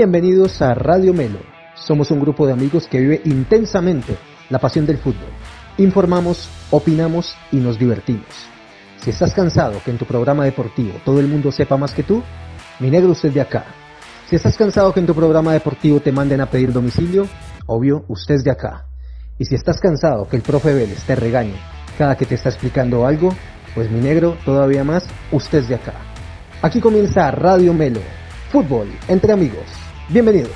Bienvenidos a Radio Melo. Somos un grupo de amigos que vive intensamente la pasión del fútbol. Informamos, opinamos y nos divertimos. Si estás cansado que en tu programa deportivo todo el mundo sepa más que tú, mi negro usted de acá. Si estás cansado que en tu programa deportivo te manden a pedir domicilio, obvio, usted es de acá. Y si estás cansado que el profe Vélez te regañe cada que te está explicando algo, pues mi negro todavía más, usted es de acá. Aquí comienza Radio Melo, fútbol entre amigos. Bienvenidos.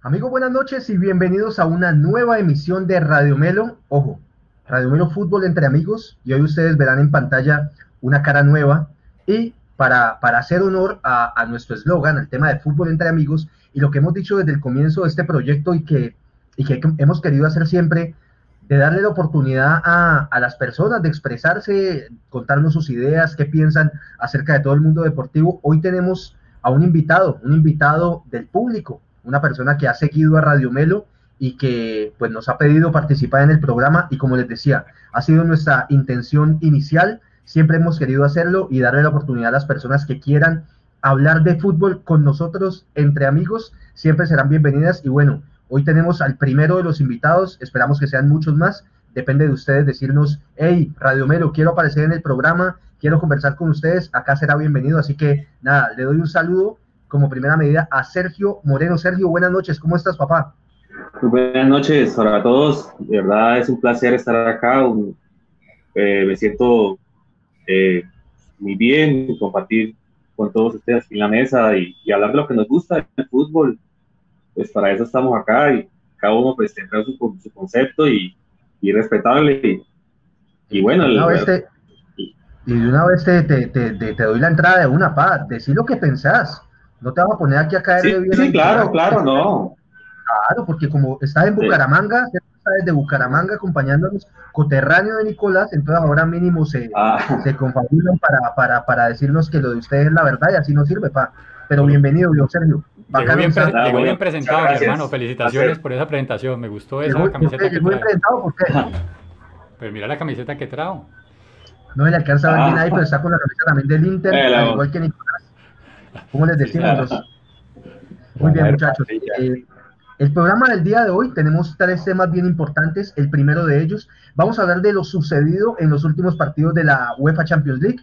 Amigos, buenas noches y bienvenidos a una nueva emisión de Radio Melo. Ojo, Radio Melo Fútbol entre amigos. Y hoy ustedes verán en pantalla una cara nueva. Y para, para hacer honor a, nuestro eslogan, al tema de fútbol entre amigos, y lo que hemos dicho desde el comienzo de este proyecto y que, y que hemos querido hacer siempre, de darle la oportunidad a, a, las personas de expresarse, contarnos sus ideas, qué piensan acerca de todo el mundo deportivo. Hoy tenemos a un invitado, un invitado del público, una persona que ha seguido a Radio Melo y que pues nos ha pedido participar en el programa y como les decía, ha sido nuestra intención inicial, siempre hemos querido hacerlo y darle la oportunidad a las personas que quieran hablar de fútbol con nosotros entre amigos, siempre serán bienvenidas y bueno, hoy tenemos al primero de los invitados, esperamos que sean muchos más, depende de ustedes decirnos, hey, Radio Melo, quiero aparecer en el programa, quiero conversar con ustedes, acá será bienvenido, así que nada, le doy un saludo como primera medida a Sergio Moreno. Sergio, buenas noches, ¿cómo estás, papá? Muy buenas noches para todos, de verdad es un placer estar acá, eh, me siento eh, muy bien, compartir con todos ustedes en la mesa y, y, hablar de lo que nos gusta, el fútbol, pues para eso estamos acá y cada uno pues tendrá su, su concepto y, y respetable y, y bueno, el, este, y de una vez te, te, te, te, doy la entrada de una paz, decir lo que pensás. No te vas a poner aquí a caer sí, bien. Sí, claro, claro, no. Claro, porque como estás en Bucaramanga, sí. desde Bucaramanga acompañándonos, coterráneo de Nicolás, entonces ahora mínimo se, ah. se confabulan para, para, para decirnos que lo de ustedes es la verdad y así no sirve, pa. Pero bienvenido, yo, Sergio. Llegó bien, pre llegó bien presentado, mi hermano. Felicitaciones por esa presentación. Me gustó esa llegó, camiseta llegó que trae. presentado, ¿por qué? Pero mira la camiseta que trajo. No le alcanza a ver bien ahí, pero está con la camisa también del Inter, eh, al igual que Nicolás. ¿Cómo les decimos? Los... Muy bien, muchachos. Eh, el programa del día de hoy tenemos tres temas bien importantes. El primero de ellos, vamos a hablar de lo sucedido en los últimos partidos de la UEFA Champions League.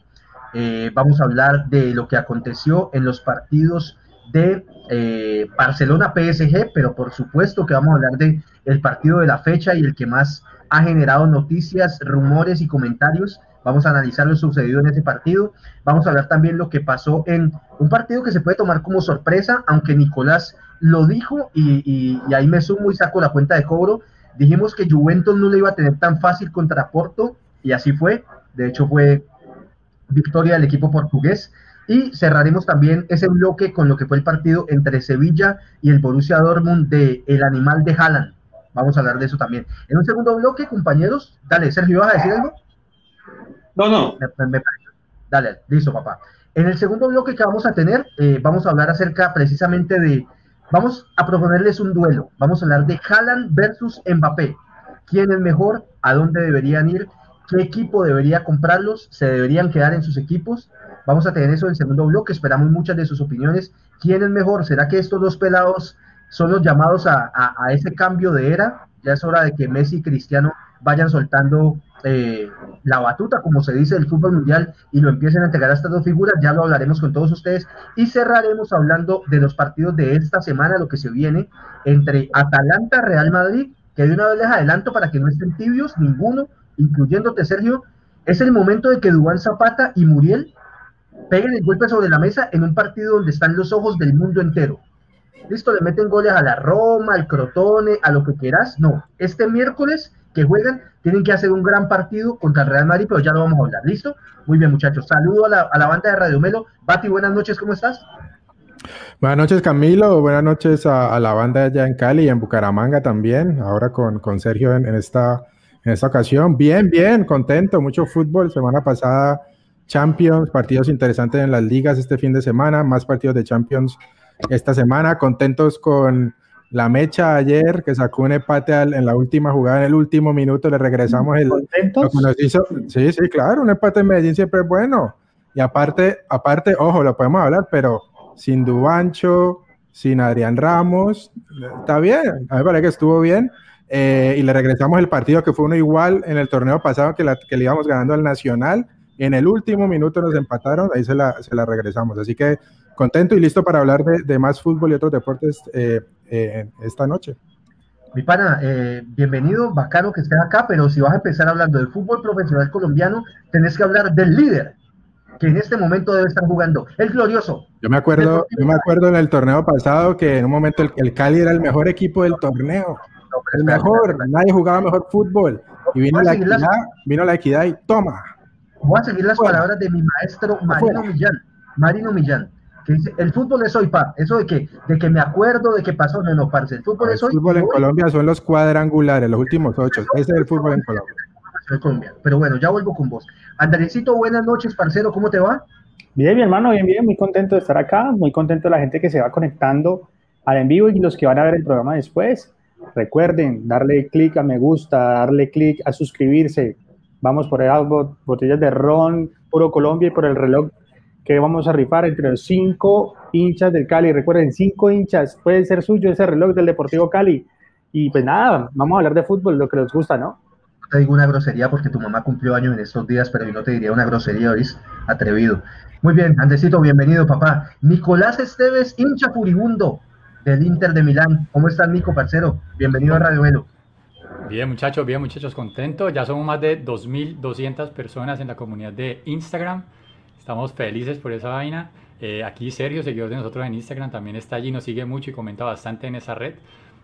Eh, vamos a hablar de lo que aconteció en los partidos de eh, Barcelona PSG, pero por supuesto que vamos a hablar de el partido de la fecha y el que más ha generado noticias, rumores y comentarios. Vamos a analizar lo sucedido en ese partido. Vamos a hablar también lo que pasó en un partido que se puede tomar como sorpresa, aunque Nicolás lo dijo y, y, y ahí me sumo y saco la cuenta de cobro. Dijimos que Juventus no le iba a tener tan fácil contra Porto y así fue. De hecho fue victoria del equipo portugués. Y cerraremos también ese bloque con lo que fue el partido entre Sevilla y el Borussia Dortmund de el animal de Haaland. Vamos a hablar de eso también. En un segundo bloque, compañeros, dale, Sergio, ¿vas a decir algo? No, no. Me, me, dale, listo, papá. En el segundo bloque que vamos a tener, eh, vamos a hablar acerca precisamente de, vamos a proponerles un duelo. Vamos a hablar de Haaland versus Mbappé. ¿Quién es mejor? ¿A dónde deberían ir? ¿Qué equipo debería comprarlos? ¿Se deberían quedar en sus equipos? Vamos a tener eso en el segundo bloque. Esperamos muchas de sus opiniones. ¿Quién es mejor? ¿Será que estos dos pelados son los llamados a, ese cambio de era? Ya es hora de que Messi y Cristiano vayan soltando eh, la batuta, como se dice, del fútbol mundial y lo empiecen a entregar a estas dos figuras. Ya lo hablaremos con todos ustedes y cerraremos hablando de los partidos de esta semana, lo que se viene entre Atalanta, Real Madrid, que de una vez les adelanto para que no estén tibios, ninguno, incluyéndote, Sergio. Es el momento de que Dubán Zapata y Muriel peguen el golpe sobre la mesa en un partido donde están los ojos del mundo entero. Listo, le meten goles a la Roma, al Crotone, a lo que quieras. No, este miércoles que juegan tienen que hacer un gran partido contra el Real Madrid, pero ya lo vamos a hablar. ¿Listo? Muy bien, muchachos. Saludo a la, a la banda de Radio Melo. Bati, buenas noches, ¿cómo estás? Buenas noches, Camilo. Buenas noches a, la banda allá en Cali y en Bucaramanga también. Ahora con, con Sergio en, esta, en esta ocasión. Bien, bien, contento. Mucho fútbol. Semana pasada, Champions, partidos interesantes en las ligas este fin de semana. Más partidos de Champions esta semana. Contentos con la mecha ayer que sacó un empate al, en la última jugada, en el último minuto, le regresamos el. Lo que nos hizo, sí, sí, claro, un empate en Medellín siempre es bueno. Y aparte, aparte, ojo, lo podemos hablar, pero sin Dubancho, sin Adrián Ramos. Está bien, a mí me parece que estuvo bien. Eh, y le regresamos el partido que fue uno igual en el torneo pasado que, que le íbamos ganando al Nacional. En el último minuto nos empataron, ahí se la, se la regresamos. Así que contento y listo para hablar de, de más fútbol y otros deportes eh, eh, esta noche. Mi pana, bienvenido, bacano que estés acá, pero si vas a empezar hablando del fútbol profesional colombiano, tenés que hablar del líder, que en este momento debe estar jugando, el glorioso. Yo me acuerdo, yo me acuerdo en el torneo pasado que en un momento el, el Cali era el mejor equipo del torneo el mejor, nadie jugaba mejor fútbol. Y vino la, equidad, vino la equidad y toma. Voy a seguir las palabras de mi maestro Marino Millán. Marino Millán, que dice, el fútbol es hoy, pa. Eso de que, de que me acuerdo de que pasó, no, no, parce. El fútbol es hoy. El fútbol en Colombia son los cuadrangulares, los últimos ocho. Ese es el fútbol en Colombia. Pero bueno, ya vuelvo con vos. Andresito, buenas noches, parcero, ¿cómo te va? Bien, mi hermano, bien, bien, muy contento de estar acá, muy contento de la gente que se va conectando al en vivo y los que van a ver el programa después. Recuerden darle clic a me gusta, darle clic a suscribirse. Vamos por el algo, botellas de ron, puro Colombia y por el reloj que vamos a rifar entre los cinco hinchas del Cali. Recuerden, cinco hinchas, puede ser suyo ese reloj del Deportivo Cali. Y pues nada, vamos a hablar de fútbol, lo que les gusta, ¿no? te digo una grosería porque tu mamá cumplió años en estos días, pero yo no te diría una grosería, ¿oís? Atrevido. Muy bien, Andesito, bienvenido, papá. Nicolás Esteves, hincha furibundo del Inter de Milán. ¿Cómo estás, Nico, parcero? Bienvenido a Radio Velo. Bien, muchachos, bien, muchachos, contento. Ya somos más de 2.200 personas en la comunidad de Instagram. Estamos felices por esa vaina. Eh, aquí Sergio, seguidor de nosotros en Instagram, también está allí, nos sigue mucho y comenta bastante en esa red.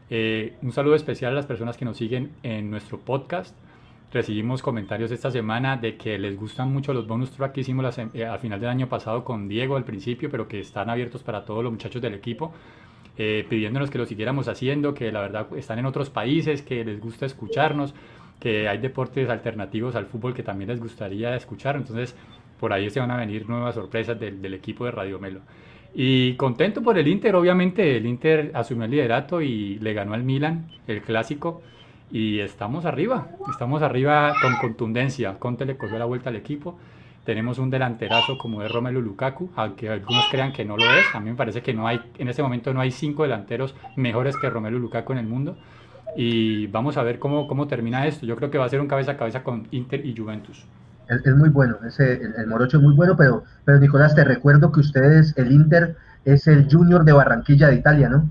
Eh, un saludo especial a las personas que nos siguen en nuestro podcast. Recibimos comentarios esta semana de que les gustan mucho los bonus tracks que hicimos eh, al final del año pasado con Diego al principio, pero que están abiertos para todos los muchachos del equipo. Eh, pidiéndonos que lo siguiéramos haciendo, que la verdad están en otros países, que les gusta escucharnos, que hay deportes alternativos al fútbol que también les gustaría escuchar. Entonces, por ahí se van a venir nuevas sorpresas del, del equipo de Radio Melo. Y contento por el Inter, obviamente, el Inter asumió el liderato y le ganó al Milan, el clásico, y estamos arriba, estamos arriba con contundencia. Conte le cogió la vuelta al equipo tenemos un delanterazo como es Romelu Lukaku, aunque algunos crean que no lo es. A mí me parece que no hay, en este momento no hay cinco delanteros mejores que Romelu Lukaku en el mundo. Y vamos a ver cómo, cómo termina esto. Yo creo que va a ser un cabeza a cabeza con Inter y Juventus. Es, muy bueno, ese, el, Morocho es muy bueno, pero, pero Nicolás, te recuerdo que ustedes, el Inter, es el Junior de Barranquilla de Italia, ¿no?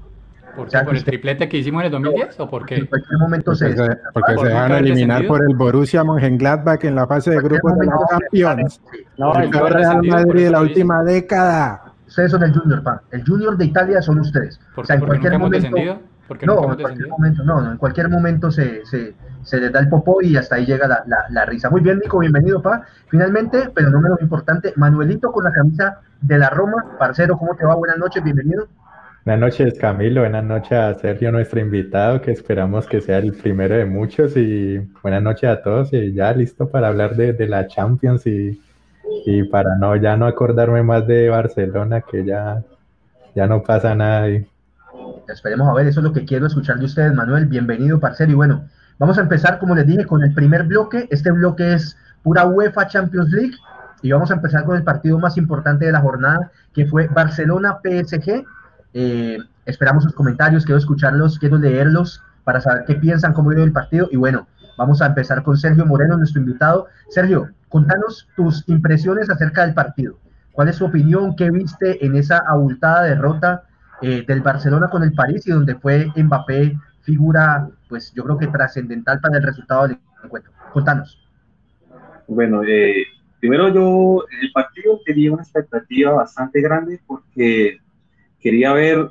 ¿Por, ¿Por el triplete que hicimos en el 2010 o por qué? En cualquier momento porque se, porque se van a eliminar por el Borussia Mönchengladbach en la fase de grupos de la Champions. No, el Real Madrid de la última década. Ustedes son el Junior, pa. El Junior de Italia son ustedes. o sea, en cualquier momento. no, en cualquier momento, no, no, en cualquier momento se, se, se les da el popó y hasta ahí llega la, la, la, risa. Muy bien, Nico, bienvenido, pa. Finalmente, pero no menos importante, Manuelito con la camisa de la Roma. Parcero, ¿cómo te va? Buenas noches, bienvenido. Buenas noches, Camilo. Buenas noches a Sergio, nuestro invitado, que esperamos que sea el primero de muchos. Y buenas noches a todos. Y ya listo para hablar de, de la Champions y, y, para no ya no acordarme más de Barcelona, que ya, ya no pasa nada ahí. Esperemos a ver, eso es lo que quiero escuchar de ustedes, Manuel. Bienvenido, parcero. Y bueno, vamos a empezar, como les dije, con el primer bloque. Este bloque es pura UEFA Champions League. Y vamos a empezar con el partido más importante de la jornada, que fue Barcelona-PSG eh, esperamos sus comentarios, quiero escucharlos, quiero leerlos para saber qué piensan, cómo vieron el partido. Y bueno, vamos a empezar con Sergio Moreno, nuestro invitado. Sergio, contanos tus impresiones acerca del partido. ¿Cuál es su opinión? ¿Qué viste en esa abultada derrota eh, del Barcelona con el París y donde fue Mbappé figura, pues yo creo que trascendental para el resultado del encuentro? Contanos. Bueno, eh, primero yo, el partido tenía una expectativa bastante grande porque quería ver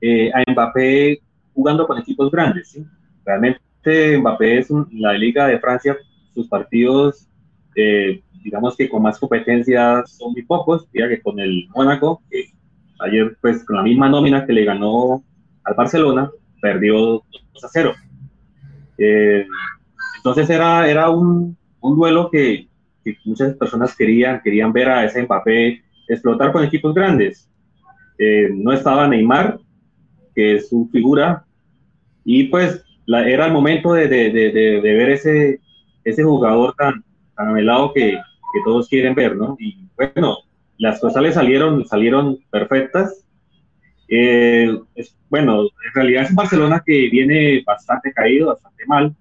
eh, a Mbappé jugando con equipos grandes. Realmente Mbappé es la Liga de Francia, sus partidos, eh, digamos que con más competencia son muy pocos, ya que con el Mónaco, que ayer pues con la misma nómina que le ganó al Barcelona, perdió 2 a 0. Eh, entonces era, era un, un duelo que, que, muchas personas querían, querían ver a ese Mbappé explotar con equipos grandes. No estaba Neymar, que es su figura, y pues era el momento de, ver ese, ese jugador tan, tan anhelado que, que, todos quieren ver, ¿no? Y bueno, las cosas le salieron, salieron perfectas, Eh, bueno, en realidad es un Barcelona que viene bastante caído, bastante mal,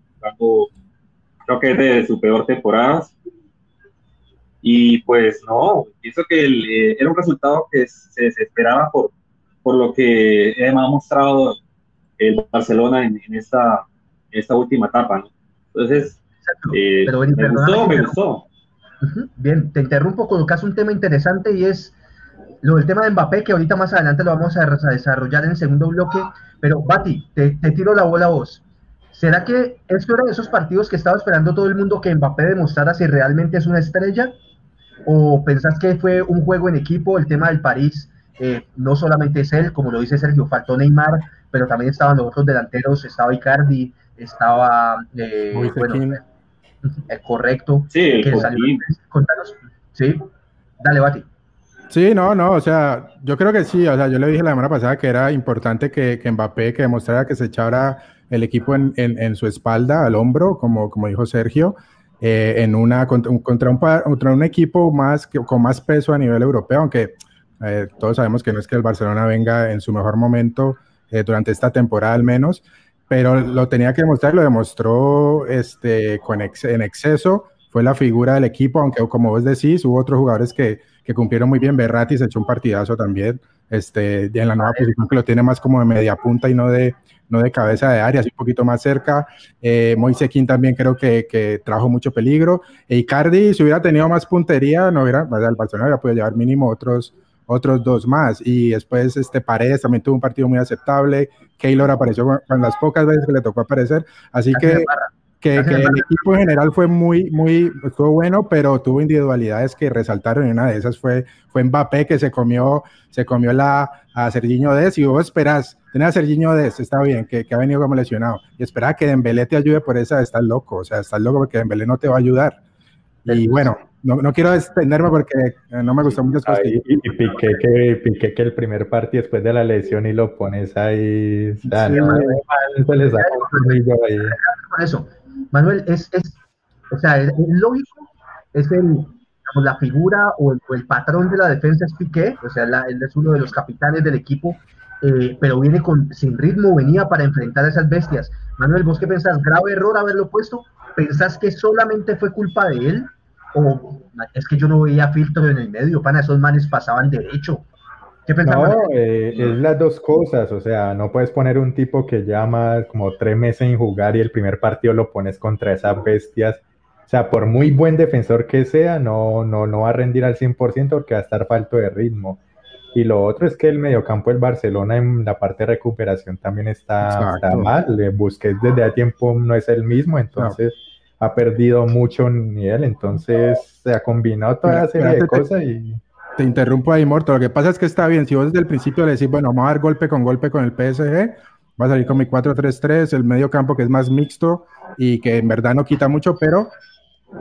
creo que es de su peor temporada. Y pues no, pienso que eh, era un resultado que se, esperaba por, por lo que ha mostrado el Barcelona en, esta, esta última etapa. Entonces, eh, me gustó, me gustó. Bien, te interrumpo, colocas un tema interesante y es lo del tema de Mbappé, que ahorita más adelante lo vamos a desarrollar en el segundo bloque. Pero, Bati, te, tiro la bola a vos. ¿Será que esto era de esos partidos que estaba esperando todo el mundo que Mbappé demostrara si realmente es una estrella? ¿O pensás que fue un juego en equipo? El tema del París eh, no solamente es él, como lo dice Sergio, faltó Neymar, pero también estaban los otros delanteros, estaba Icardi, estaba, eh, bueno, el correcto. Sí, que Contanos, sí, dale, Bati. Sí, no, no, o sea, yo creo que sí, o sea, yo le dije la semana pasada que era importante que, que Mbappé, que demostrara que se echara el equipo en, en, su espalda, al hombro, como, como dijo Sergio, eh, en una, contra, un, contra un equipo más, con más peso a nivel europeo, aunque eh, todos sabemos que no es que el Barcelona venga en su mejor momento eh, durante esta temporada al menos, pero lo tenía que demostrar, lo demostró este, con en exceso, fue la figura del equipo, aunque como vos decís, hubo otros jugadores que, que cumplieron muy bien, Berratti se echó un partidazo también, este, en la nueva posición que lo tiene más como de media punta y no de, no de cabeza de área, un poquito más cerca. Eh, Moisequín también creo que, que, trajo mucho peligro. E Icardi, si hubiera tenido más puntería, no hubiera, el Barcelona hubiera podido llevar mínimo otros, otros dos más. Y después este Paredes también tuvo un partido muy aceptable. Keylor apareció con, las pocas veces que le tocó aparecer. Así que, que, que, el equipo en general fue muy, muy, estuvo bueno, pero tuvo individualidades que resaltaron y una de esas fue, fue Mbappé que se comió, se comió la, a Serginho Des y vos esperás, tenés a Serginho Des, está bien, que, que, ha venido como lesionado, y espera que Dembélé te ayude por esa, estás loco, o sea, estás loco porque Dembélé no te va a ayudar. Y bueno, no, no, quiero extenderme porque eh, no me gustan muchas cosas. y, y Piqué, que, Piqué que el primer partido después de la lesión y lo pones ahí. sí, se le saca un ahí. Con eso, Manuel, es, es o sea, es, lógico, es el, digamos, la figura o el, patrón de la defensa es Piqué, o sea, él es uno de los capitanes del equipo, eh, pero viene con, sin ritmo, venía para enfrentar a esas bestias. Manuel, ¿vos qué pensás? ¿Grave error haberlo puesto? ¿Pensás que solamente fue culpa de él? O es que yo no veía filtro en el medio, pana, esos manes pasaban derecho. ¿Qué no, eh, es las dos cosas, o sea, no puedes poner un tipo que llama como tres meses en jugar y el primer partido lo pones contra esas bestias. O sea, por muy buen defensor que sea, no, no, no va a rendir al 100% porque va a estar falto de ritmo. Y lo otro es que el mediocampo del Barcelona en la parte de recuperación también está, está mal. Busquets desde hace tiempo no es el mismo, entonces ha perdido mucho nivel, entonces se ha combinado toda la serie de cosas y... Te interrumpo ahí, Morto. Lo que pasa es que está bien. Si vos desde el principio le decís, bueno, vamos a dar golpe con golpe con el PSG, va a salir con mi 4-3-3, el medio campo que es más mixto y que en verdad no quita mucho, pero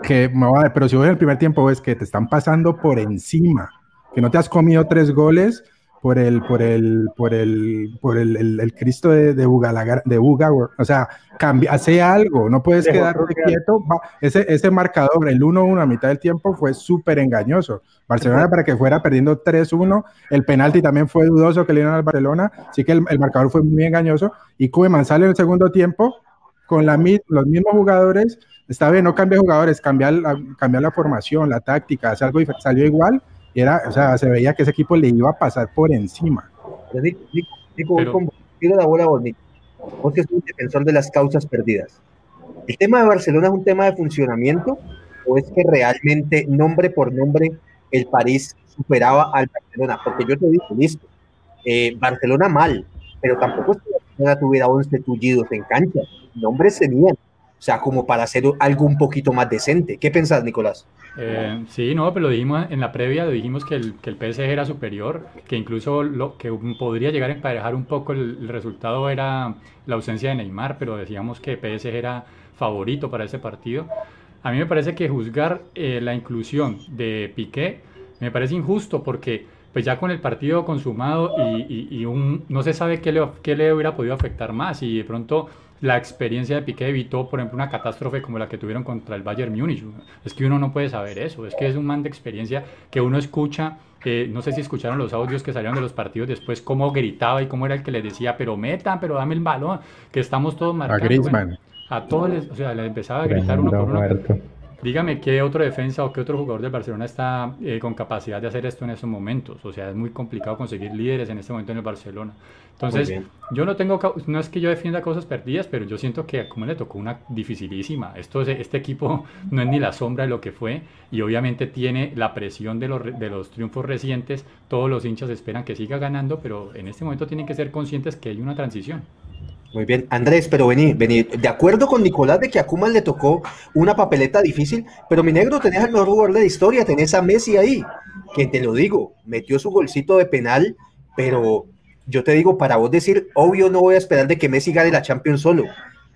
que me va a, pero si vos en el primer tiempo ves que te están pasando por encima, que no te has comido tres goles, por el, por el, por el, por el, el, Cristo de, de, de Buga, o sea, cambia, hace algo, no puedes quedarte quieto. Ese, ese marcador, el 1-1 a mitad del tiempo fue súper engañoso. Barcelona para que fuera perdiendo 3-1, el penalti también fue dudoso que le dieron al Barcelona, así que el, el marcador fue muy engañoso. Y Koeman sale en el segundo tiempo con la, los mismos jugadores, está bien, no cambia jugadores, cambia la, cambia la formación, la táctica, hace algo salió igual era, o sea, se veía que ese equipo le iba a pasar por encima. Nico, Nico, voy con la bola a vos, Nico. Vos que sos un defensor de las causas perdidas. ¿El tema de Barcelona es un tema de funcionamiento o es que realmente, nombre por nombre, el París superaba al Barcelona? Porque yo te digo, listo, eh, Barcelona mal, pero tampoco es que Barcelona tuviera 11 tullidos en cancha. Nombres tenían, o sea, como para hacer algo un poquito más decente. ¿Qué pensás, Nicolás? Eh, sí, no, pero lo dijimos en la previa, lo dijimos que el, que el PSG era superior, que incluso lo que podría llegar a emparejar un poco el, resultado era la ausencia de Neymar, pero decíamos que PSG era favorito para ese partido. A mí me parece que juzgar eh, la inclusión de Piqué me parece injusto porque pues ya con el partido consumado y, y, un, no se sabe qué le, qué le hubiera podido afectar más y de pronto la experiencia de Piqué evitó, por ejemplo, una catástrofe como la que tuvieron contra el Bayern Múnich. Es que uno no puede saber eso, es que es un man de experiencia que uno escucha eh, no sé si escucharon los audios que salieron de los partidos después, cómo gritaba y cómo era el que les decía, pero metan, pero dame el balón, que estamos todos marcando. A Griezmann. a todos les, o sea, les empezaba a gritar uno por uno. Dígame qué otro defensa o qué otro jugador del Barcelona está eh, con capacidad de hacer esto en estos momentos. O sea, es muy complicado conseguir líderes en este momento en el Barcelona. Entonces, yo no tengo, no es que yo defienda cosas perdidas, pero yo siento que como le tocó una dificilísima. Esto, este equipo no es ni la sombra de lo que fue y obviamente tiene la presión de los, de los triunfos recientes. Todos los hinchas esperan que siga ganando, pero en este momento tienen que ser conscientes que hay una transición. Muy bien, Andrés, pero vení, vení, de acuerdo con Nicolás de que a Kuman le tocó una papeleta difícil, pero mi negro tenés al mejor jugador de la historia, tenés a Messi ahí, que te lo digo, metió su golcito de penal, pero yo te digo, para vos decir, obvio no voy a esperar de que Messi gane la Champions solo,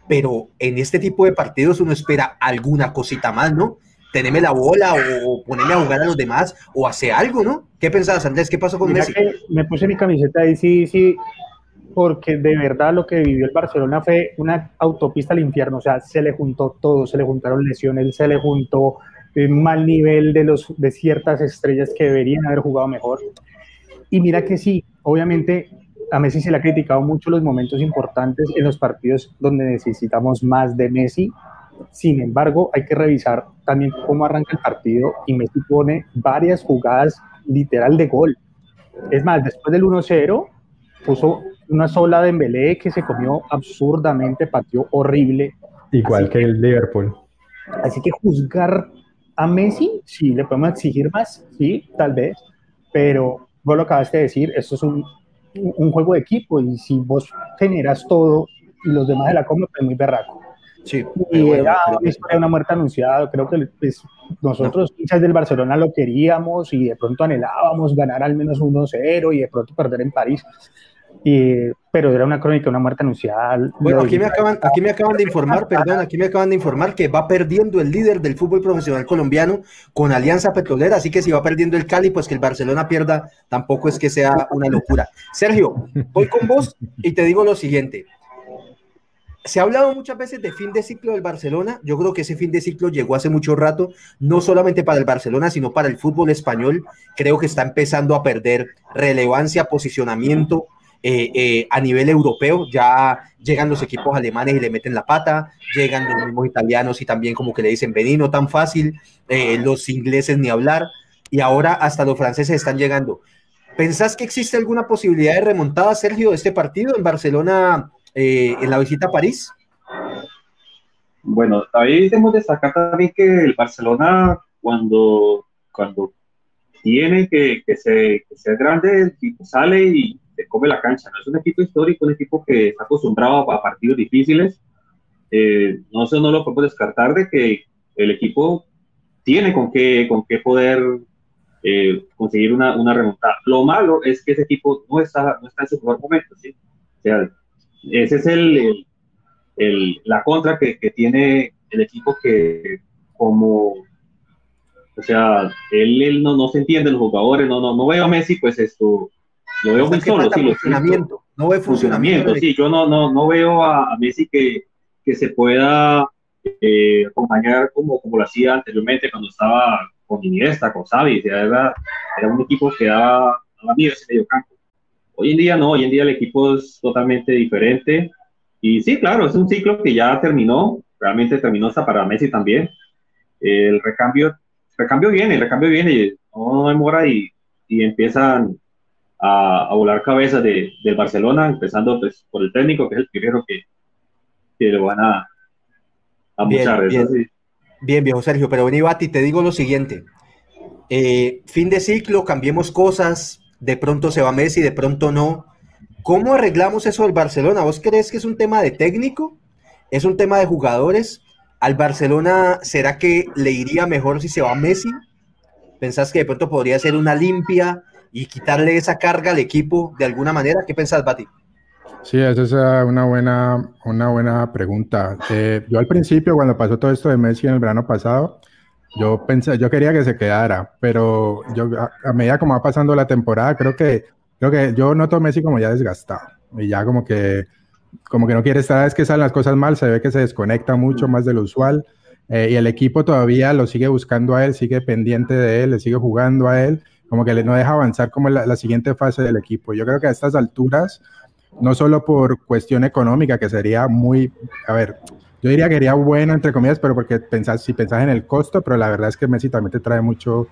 pero en este tipo de partidos uno espera alguna cosita más, ¿no? Teneme la bola o poneme a jugar a los demás o hace algo, ¿no? ¿Qué pensabas, Andrés? ¿Qué pasó con Messi? me puse mi camiseta y sí, sí, porque de verdad lo que vivió el Barcelona fue una autopista al infierno, o sea, se le juntó todo, se le juntaron lesiones, se le juntó el mal nivel de, los, de ciertas estrellas que deberían haber jugado mejor. Y mira que sí, obviamente a Messi se le ha criticado mucho los momentos importantes en los partidos donde necesitamos más de Messi. Sin embargo, hay que revisar también cómo arranca el partido y Messi pone varias jugadas literal de gol. Es más, después del 1-0 puso una sola de Dembélé que se comió absurdamente, pateó horrible. Igual que, el Liverpool. Así que juzgar a Messi, sí, le podemos exigir más, sí, tal vez, pero vos lo acabas de decir, esto es un, un juego de equipo y si vos generas todo y los demás de la comen, pues muy berraco. Sí, y era una, muerte anunciada. Creo que pues, nosotros, hinchas del Barcelona, lo queríamos y de pronto anhelábamos ganar al menos 1-0 y de pronto perder en París pero era una crónica, una muerte anunciada. Bueno, aquí me, acaban, aquí me acaban de informar, perdón, aquí me acaban de informar que va perdiendo el líder del fútbol profesional colombiano con Alianza Petrolera, así que si va perdiendo el Cali, pues que el Barcelona pierda, tampoco es que sea una locura. Sergio, voy con vos y te digo lo siguiente. Se ha hablado muchas veces de fin de ciclo del Barcelona. Yo creo que ese fin de ciclo llegó hace mucho rato, no solamente para el Barcelona, sino para el fútbol español. Creo que está empezando a perder relevancia, posicionamiento eh, eh, a nivel europeo, ya llegan los equipos alemanes y le meten la pata, llegan los mismos italianos y también como que le dicen, vení, no tan fácil, eh, los ingleses ni hablar, y ahora hasta los franceses están llegando. ¿Pensás que existe alguna posibilidad de remontada, Sergio, de este partido en Barcelona en la visita a París? Bueno, también debemos destacar también que el Barcelona cuando, cuando tiene que, que, ser, que ser grande, sale y come la cancha. ¿no? Es un equipo histórico, un equipo que está acostumbrado a, partidos difíciles. Eh, no sé, no lo puedo descartar de que el equipo tiene con qué, con qué poder eh, conseguir una, una, remontada. Lo malo es que ese equipo no está, no está en su mejor momento. ¿sí? O sea, ese es el, el, la contra que, que, tiene el equipo que como o sea, él, él no, no, se entiende los jugadores, no, no, no veo a Messi, pues esto, lo veo muy solo. Sí, funcionamiento. No veo funcionamiento. Sí, yo no, no, no veo a, Messi que, que se pueda eh, acompañar como, como lo hacía anteriormente cuando estaba con Iniesta, con Xavi. Era, era un equipo que daba, daba miedo ese medio campo. Hoy en día no, hoy en día el equipo es totalmente diferente. Y sí, claro, es un ciclo que ya terminó, realmente terminó hasta para Messi también. El recambio, el recambio viene, el recambio viene, no demora y, y empiezan a, volar cabezas de, del Barcelona, empezando pues, por el técnico, que es el primero que, que lo van a, a bien, bien, viejo Sergio, pero vení, Bati, te digo lo siguiente. Eh, fin de ciclo, cambiemos cosas, de pronto se va Messi, de pronto no. ¿Cómo arreglamos eso del Barcelona? ¿Vos crees que es un tema de técnico? ¿Es un tema de jugadores? ¿Al Barcelona será que le iría mejor si se va Messi? ¿Pensás que de pronto podría ser una limpia? Y quitarle esa carga al equipo de alguna manera? ¿Qué pensás, Bati? Sí, esa es una buena, una buena pregunta. Eh, yo al principio, cuando pasó todo esto de Messi en el verano pasado, yo pensé, yo quería que se quedara, pero yo a, medida como va pasando la temporada, creo que, creo que yo noto a Messi como ya desgastado y ya como que como que no quiere estar, es que salen las cosas mal, se ve que se desconecta mucho más de lo usual. Eh, y el equipo todavía lo sigue buscando a él, sigue pendiente de él, le sigue jugando a él, como que no deja avanzar como la, la siguiente fase del equipo. Yo creo que a estas alturas, no solo por cuestión económica, que sería muy, a ver, yo diría que sería bueno, entre comillas, pero porque pensás, si pensás en el costo, pero la verdad es que Messi también te trae mucho,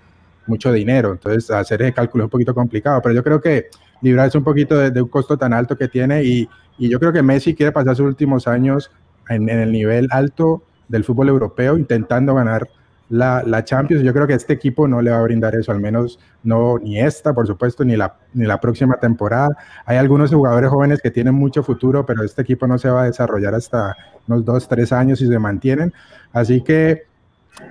mucho dinero, entonces hacer ese cálculo es un poquito complicado, pero yo creo que librarse un poquito de, de un costo tan alto que tiene y, y, yo creo que Messi quiere pasar sus últimos años en, en el nivel alto del fútbol europeo intentando ganar la, la, Champions. Yo creo que este equipo no le va a brindar eso, al menos no ni esta, por supuesto, ni la, ni la próxima temporada. Hay algunos jugadores jóvenes que tienen mucho futuro, pero este equipo no se va a desarrollar hasta unos dos, tres años si se mantienen. Así que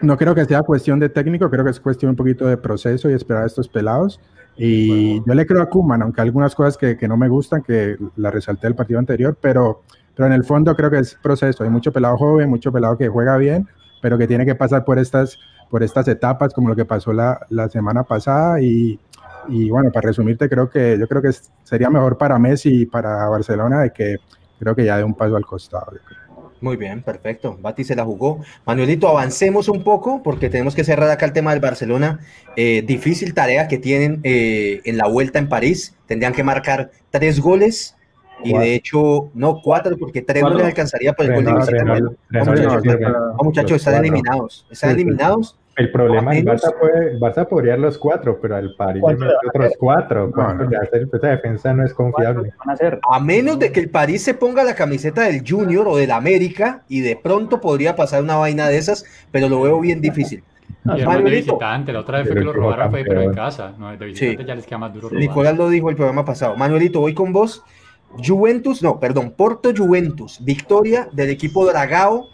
no creo que sea cuestión de técnico, creo que es cuestión un poquito de proceso y esperar a estos pelados. Y yo le creo a Kuman, aunque algunas cosas que, que no me gustan, que la resalté el partido anterior, pero, pero en el fondo creo que es proceso. Hay mucho pelado joven, mucho pelado que juega bien pero que tiene que pasar por estas, por estas etapas, como lo que pasó la, la semana pasada. Y, y, bueno, para resumirte, creo que yo creo que sería mejor para Messi y para Barcelona de que creo que ya dé un paso al costado. Muy bien, perfecto. Bati se la jugó. Manuelito, avancemos un poco porque tenemos que cerrar acá el tema del Barcelona. Eh, difícil tarea que tienen eh, en la vuelta en París. Tendrían que marcar tres goles y de hecho, no cuatro, porque tres no les alcanzaría por el gol de visita. No, muchachos, están eliminados. Están eliminados. El problema es que Barça, puede, Barça podría los cuatro, pero al París otros cuatro. esa defensa no es confiable. A menos de que el París se ponga la camiseta del Junior o del América y de pronto podría pasar una vaina de esas, pero lo veo bien difícil. No, y de visitante, la otra vez fue que lo robaron, fue pero en casa. No, de visitante ya les queda más duro. Nicolás lo dijo el programa pasado. Manuelito, voy con vos. Juventus, no, perdón, Porto Juventus, victoria del equipo Dragao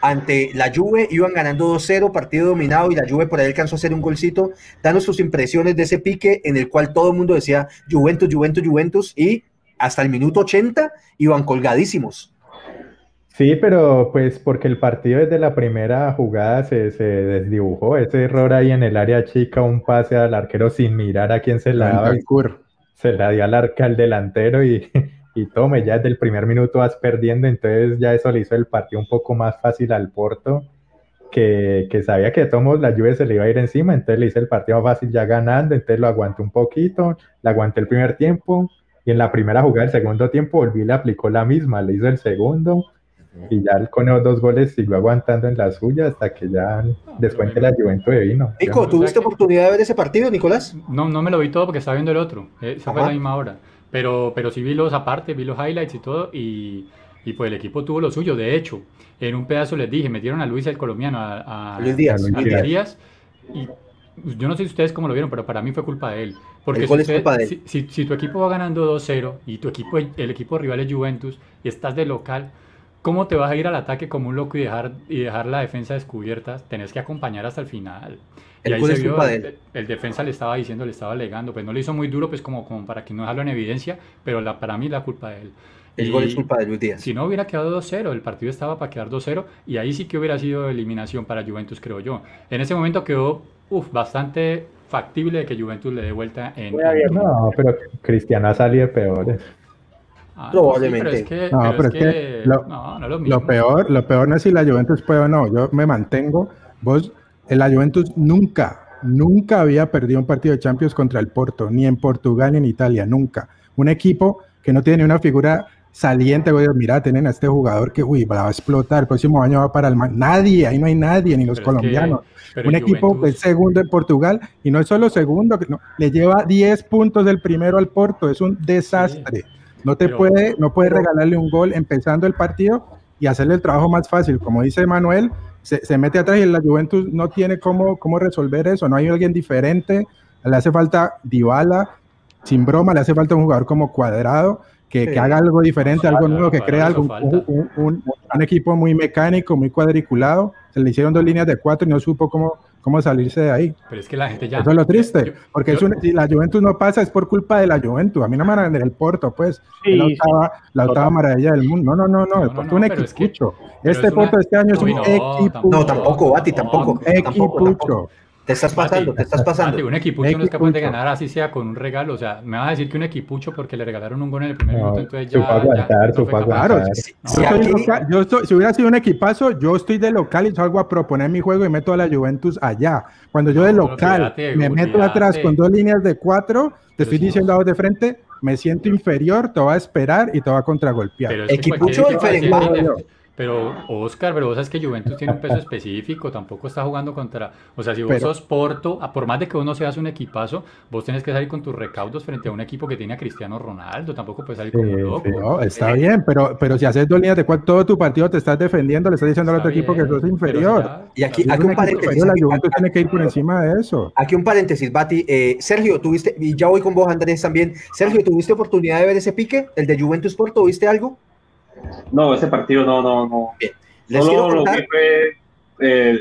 ante la Juve, iban ganando 2-0, partido dominado y la Juve por ahí alcanzó a hacer un golcito. Danos tus impresiones de ese pique en el cual todo el mundo decía Juventus, Juventus, Juventus y hasta el minuto 80 iban colgadísimos. Sí, pero pues porque el partido desde la primera jugada se, se, desdibujó, ese error ahí en el área chica, un pase al arquero sin mirar a quién se la daba se la dio al arca al delantero y, y tome, ya desde el primer minuto vas perdiendo, entonces ya eso le hizo el partido un poco más fácil al Porto, que, que sabía que de todos la lluvia se le iba a ir encima, entonces le hice el partido más fácil ya ganando, entonces lo aguanté un poquito, le aguanté el primer tiempo, y en la primera jugada del segundo tiempo volví le aplicó la misma, le hizo el segundo, y ya con esos dos goles siguió aguantando en la suya hasta que ya descuente la Juventus de vino. Nico, ¿tuviste oportunidad de ver ese partido, Nicolás? No, no me lo vi todo porque estaba viendo el otro. Esa fue a la misma hora. Pero, pero sí vi los aparte, vi los highlights y todo. Y, y pues el equipo tuvo lo suyo. De hecho, en un pedazo les dije, metieron a Luis el colombiano, a, a Luis Díaz. A Luis Díaz. Y yo no sé si ustedes cómo lo vieron, pero para mí fue culpa de él. Porque si, es culpa de él. Si, si, si, tu equipo va ganando 2-0 y tu equipo, el equipo rival es Juventus y estás de local, ¿cómo te vas a ir al ataque como un loco y dejar, y dejar la defensa descubierta? Tenés que acompañar hasta el final. El y ahí gol se es vio, culpa de el, él. el defensa le estaba diciendo, le estaba alegando, pues no le hizo muy duro, pues como, como para que no dejarlo en evidencia, pero la, para mí la culpa de él. El Y gol es culpa de Luis Díaz. Si no hubiera quedado 2-0, el partido estaba para quedar 2-0 y ahí sí que hubiera sido eliminación para Juventus, creo yo. En ese momento quedó uf, bastante factible de que Juventus le dé vuelta en... No, pero Cristiano ha salido peores. Ah, Probablemente. No, pero es que, No, pero pero es es que que- lo- no, no es lo mismo. Lo peor, lo peor no es si la Juventus puede o no. Yo me mantengo. Vos, en la Juventus nunca, nunca había perdido un partido de Champions contra el Porto, ni en Portugal ni en Italia, nunca. Un equipo que no tiene ni una figura saliente, güey, mira, tienen a este jugador que, uy, va a explotar, el próximo año va para el... Man- Nadie, ahí no hay nadie, ni los Pero es que- colombianos. pero un equipo que es segundo en Portugal, y no es solo segundo, que no, le lleva 10 puntos del primero al Porto, es un desastre. No te Pero- puede, no puede regalarle un gol empezando el partido y hacerle el trabajo más fácil. Como dice Manuel, se, se mete atrás y la Juventus no tiene cómo, cómo resolver eso. No hay alguien diferente. Le hace falta Dybala, sin broma, le hace falta un jugador como Cuadrado que, Sí. que haga algo diferente, algo nuevo, que crea algo, un, un- un- un equipo muy mecánico, muy cuadriculado. Se le hicieron dos líneas de cuatro y no supo cómo, cómo salirse de ahí. Pero es que la gente ya... Eso es lo triste, yo- porque yo- es un- si la Juventus no pasa es por culpa de la Juventus. A mí no me van a vender el Porto, pues. Sí, la sí. octava, la octava maravilla del mundo. No, no, no, no. No, El no, Porto no, es un pero es que- equipucho. Este es una- Porto este año es un no, equipo. No, tampoco, Bati, tampoco. Tampoco, Equipucho. Te estás pasando, te estás pasando. Mati, un equipucho no es capaz de ganar así sea con un regalo. O sea, me va a decir que un equipucho porque le regalaron un gol en el primer No, minuto, entonces ya. aguantar, ya. Claro, aquí- local, yo estoy- si hubiera sido un equipazo, yo estoy de local y salgo a proponer mi juego y meto a la Juventus allá. Cuando yo de No, local me meto atrás con dos líneas de cuatro, te Pero estoy si no- diciendo a vos de frente, me siento inferior, te va a esperar y te va a contragolpear. Equipucho diferente. Pero, Oscar, pero vos sabes que Juventus tiene un peso específico, tampoco está jugando contra. O sea, si vos Pero- sos Porto, a- por más de que uno seas un equipazo, vos tenés que salir con tus recaudos frente a un equipo que tiene a Cristiano Ronaldo, tampoco puedes salir como Sí, loco. sí. No, está bien, pero, pero si haces dos líneas de cuatro, todo tu partido te estás defendiendo, le estás diciendo al otro equipo que sos inferior. ya- Y aquí, aquí un paréntesis. la Juventus tiene que ir por encima de eso. Aquí un paréntesis, Bati. Eh, Sergio, tuviste, y ya voy con vos, Andrés, también. Sergio, ¿tuviste oportunidad de ver ese pique? ¿El de Juventus Porto? ¿Viste algo? No, ese partido no, no, no. Les quiero lo que fue eh,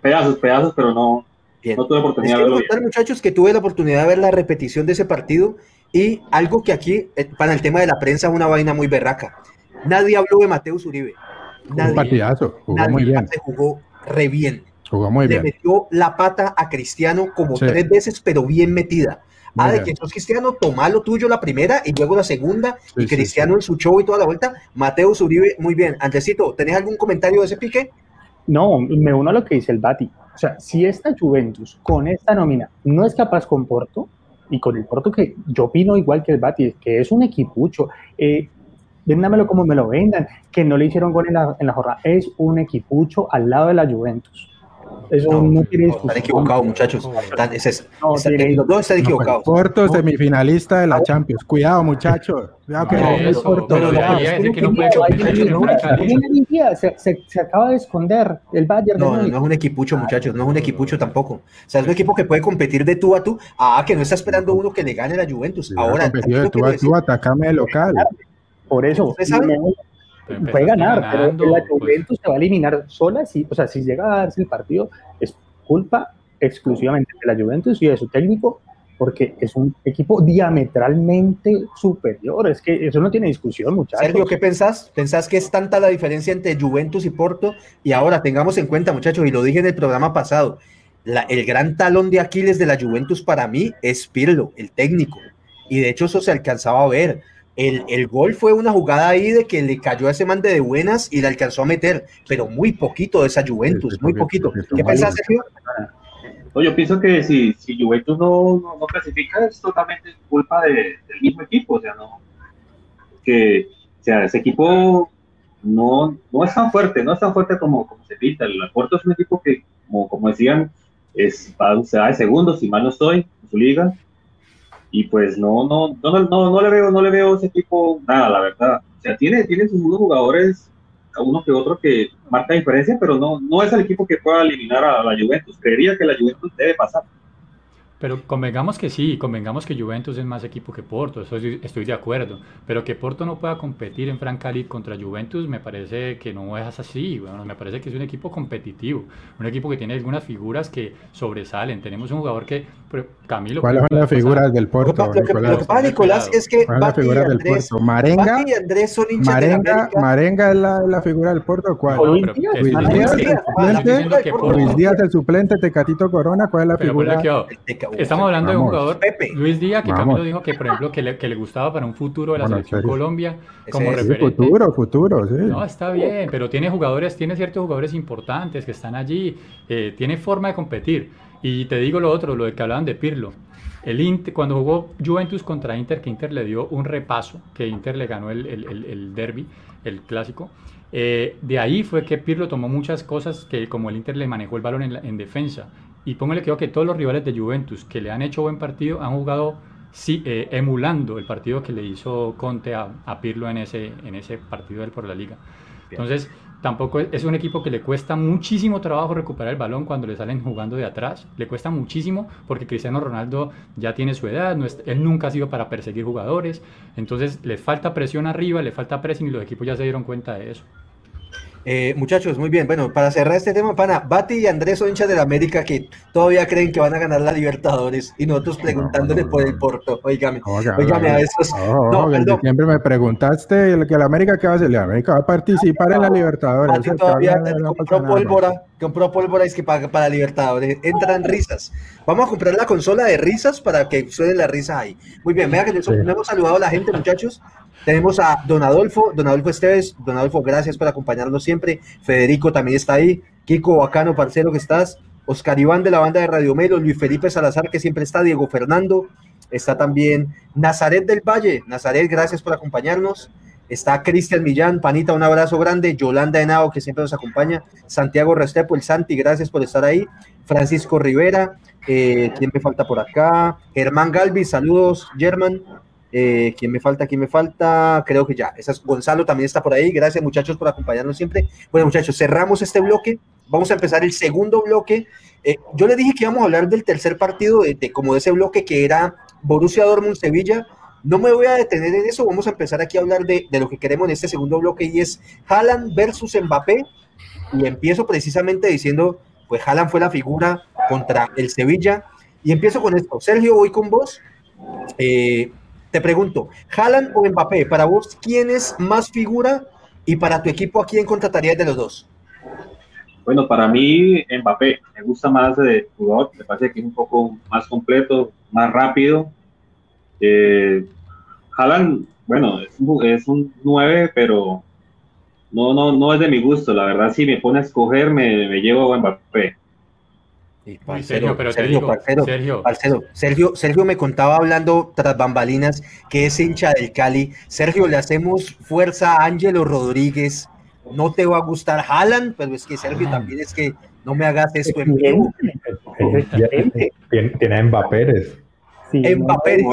pedazos, pedazos, pero no, Bien. no tuve les oportunidad de quiero verlo bien. contar, muchachos, que tuve la oportunidad de ver la repetición de ese partido y algo que aquí, eh, para el tema de la prensa, es una vaina muy berraca. Nadie habló de Mateus Uribe. Un partidazo, jugó Nadie muy bien, se jugó re bien. jugó muy Le bien. metió la pata a Cristiano como Sí. tres veces, pero bien metida. Ah, de que sos Cristiano, toma lo tuyo la primera y luego la segunda, Sí, y sí, Cristiano en su show y toda la vuelta. Mateus Uribe, muy bien. Andresito, ¿tenés algún comentario de ese pique? No, me uno a lo que dice el Bati. O sea, si esta Juventus con esta nómina no es capaz con Porto, y con el Porto que yo opino igual que el Bati, que es un equipucho, eh, véndamelo como me lo vendan, que no le hicieron gol en la, en la jornada, es un equipucho al lado de la Juventus. Eso No, no, tiene Están discusión. equivocados, muchachos. Están- ese es- No, están- tiene- los dos están No, equivocados. Porto, semifinalista de la Champions. Cuidado, muchachos. Cuidado que No, Porto. es día se, acaba de esconder el Bayern No, no, es un equipucho, muchachos, no es un equipucho tampoco. O sea, es un equipo que puede competir de tú a tú. Ah, que no está esperando uno que le gane la Juventus. Ahora, competido de tú a tú, atacame de local. Por eso, Puede ganar, ganando, pero la pues, Juventus se va a eliminar sola. Si, o sea, si llega a darse el partido, es culpa exclusivamente de la Juventus y de su técnico, porque es un equipo diametralmente superior. Es que eso no tiene discusión, muchachos. Sergio, ¿qué pensás? ¿Pensás que es tanta la diferencia entre Juventus y Porto? Y ahora tengamos en cuenta, muchachos, y lo dije en el programa pasado, la- el gran talón de Aquiles de la Juventus para mí es Pirlo, el técnico. Y de hecho eso se alcanzaba a ver. El, el gol fue una jugada ahí de que le cayó a ese man de buenas y le alcanzó a meter, pero muy poquito de esa Juventus, Sí, muy poquito. ¿Qué pensás, Sergio? No, yo pienso que si, si Juventus no, no, no clasifica es totalmente culpa de- del mismo equipo, o sea, no, que, o sea, ese equipo no, no es tan fuerte, no es tan fuerte como, como se pinta. El Porto es un equipo que, como, como decían, es, va, se va de segundo, si mal no estoy, en su liga, y pues no, no, no, no, no le veo, no le veo ese equipo nada, la verdad. O sea, tiene, tiene sus unos jugadores, uno que otro que marca diferencia, pero no, no es el equipo que pueda eliminar a la Juventus. Creería que la Juventus debe pasar. Pero convengamos que sí, convengamos que Juventus es más equipo que Porto, eso sí, estoy de acuerdo. Pero que Porto no pueda competir en Franca League contra Juventus me parece que no es así. Bueno, me parece que es un equipo competitivo, un equipo que tiene algunas figuras que sobresalen. Tenemos un jugador que, Camilo. ¿Cuáles son las figuras del Porto, lo que- Nicolás? lo que pasa, Nicolás, es que ¿Cuáles son las figuras del Porto? Marenga, y Andrés son hinchas de Marenga, América. Marenga es la, la figura del Porto. ¿Cuál? No, Luis Díaz, Luis. Díaz, el suplente. Luis Díaz, el suplente, Tecatito Corona. ¿Cuál es la figura? Estamos hablando de un jugador, Pepe. Luis Díaz, que Vamos. Camilo dijo que, por ejemplo, que le, que le gustaba para un futuro de la Bueno, selección. Colombia como es. Sí, referente. futuro, futuro, sí. No, está bien, pero tiene jugadores, tiene ciertos jugadores importantes que están allí, eh, tiene forma de competir. Y te digo lo otro, lo de que hablaban de Pirlo. El Inter, cuando jugó Juventus contra Inter, que Inter le dio un repaso, que Inter le ganó el, el, el- el derby, el clásico, eh, de ahí fue que Pirlo tomó muchas cosas que como el Inter le manejó el balón en, la- en defensa. Y póngale que que todos los rivales de Juventus que le han hecho buen partido han jugado sí, eh, emulando el partido que le hizo Conte a, a Pirlo en ese, en ese partido del por la liga. Entonces, tampoco es, es un equipo que le cuesta muchísimo trabajo recuperar el balón cuando le salen jugando de atrás. Le cuesta muchísimo porque Cristiano Ronaldo ya tiene su edad, no es- él nunca ha sido para perseguir jugadores. Entonces, le falta presión arriba, le falta pressing y los equipos ya se dieron cuenta de eso. Eh, muchachos, muy bien. Bueno, para cerrar este tema, pana, Bati y Andrés son hinchas de la América que todavía creen que van a ganar la Libertadores y nosotros preguntándole por el Porto. Oígame, oígame a esos. no, no, siempre me preguntaste que la América qué va a hacer. La América va a participar en la Libertadores. Bati todavía compró pólvora, compró pólvora es que paga para Libertadores. Entran risas. Vamos a comprar la consola de risas para que suene la risa ahí. Muy bien, vea que no hemos saludado a la gente, muchachos. Tenemos a Don Adolfo, Don Adolfo Esteves. Don Adolfo, gracias por acompañarnos siempre. Federico también está ahí. Kiko Bacano, parcero, que estás. Oscar Iván de la banda de Radio Melo. Luis Felipe Salazar, que siempre está. Diego Fernando. Está también Nazaret del Valle. Nazaret, gracias por acompañarnos. Está Cristian Millán, Panita, un abrazo grande. Yolanda Henao, que siempre nos acompaña. Santiago Restepo, el Santi, gracias por estar ahí. Francisco Rivera, eh, ¿quién me falta por acá? Germán Galvi, saludos, Germán. Eh, ¿Quién me falta? ¿Quién me falta? Creo que ya. Esas, Gonzalo también está por ahí. Gracias, muchachos, por acompañarnos siempre. Bueno, muchachos, cerramos este bloque. Vamos a empezar el segundo bloque. Eh, yo le dije que íbamos a hablar del tercer partido, de, como de ese bloque que era Borussia Dortmund-Sevilla. No me voy a detener en eso. Vamos a empezar aquí a hablar de, de lo que queremos en este segundo bloque y es Haaland versus Mbappé. Y empiezo precisamente diciendo, pues Haaland fue la figura contra el Sevilla. Y empiezo con esto. Sergio, voy con vos. Eh, te pregunto, ¿Haaland o Mbappé? Para vos, ¿quién es más figura? Y para tu equipo, ¿a quién contratarías de los dos? Bueno, para mí, Mbappé. Me gusta más de jugador. Me parece que es un poco más completo, más rápido. Eh, bueno, es un, 9, pero no, no, no es de mi gusto. La verdad, si me pone a escoger, me, me llevo a Mbappé. Sergio, Sergio, Sergio, me contaba hablando tras bambalinas que es hincha del Cali. Sergio, le hacemos fuerza a Ángelo Rodríguez. No te va a gustar Haaland, pero es que Sergio también es que no me hagas esto en vivo. Tiene Mbappé. Sí, Mbappé.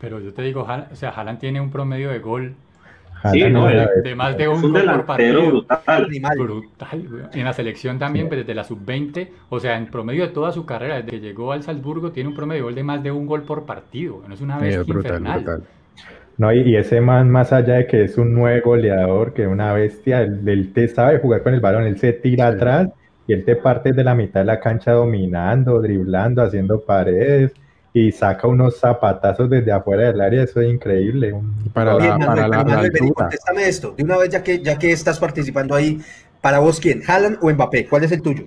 Pero yo te digo, o sea, Haaland tiene un promedio de gol Sí, no, de, más de un, gol por partido. Brutal. brutal en la selección también, pues, desde la sub-20, o sea, en promedio de toda su carrera, desde que llegó al Salzburgo, tiene un promedio de gol de más de un gol por partido. No es una bestia infernal. No, y, ese man, más allá de que es un nuevo goleador, que una bestia, él, te sabe jugar con el balón, él se tira atrás y él te parte de la mitad de la cancha dominando, driblando, haciendo paredes y saca unos zapatazos desde afuera del área, eso es increíble. Para la, para la, contéstame esto, de una vez ya que, ya que estás participando ahí, para vos quién, Haaland o Mbappé, ¿cuál es el tuyo?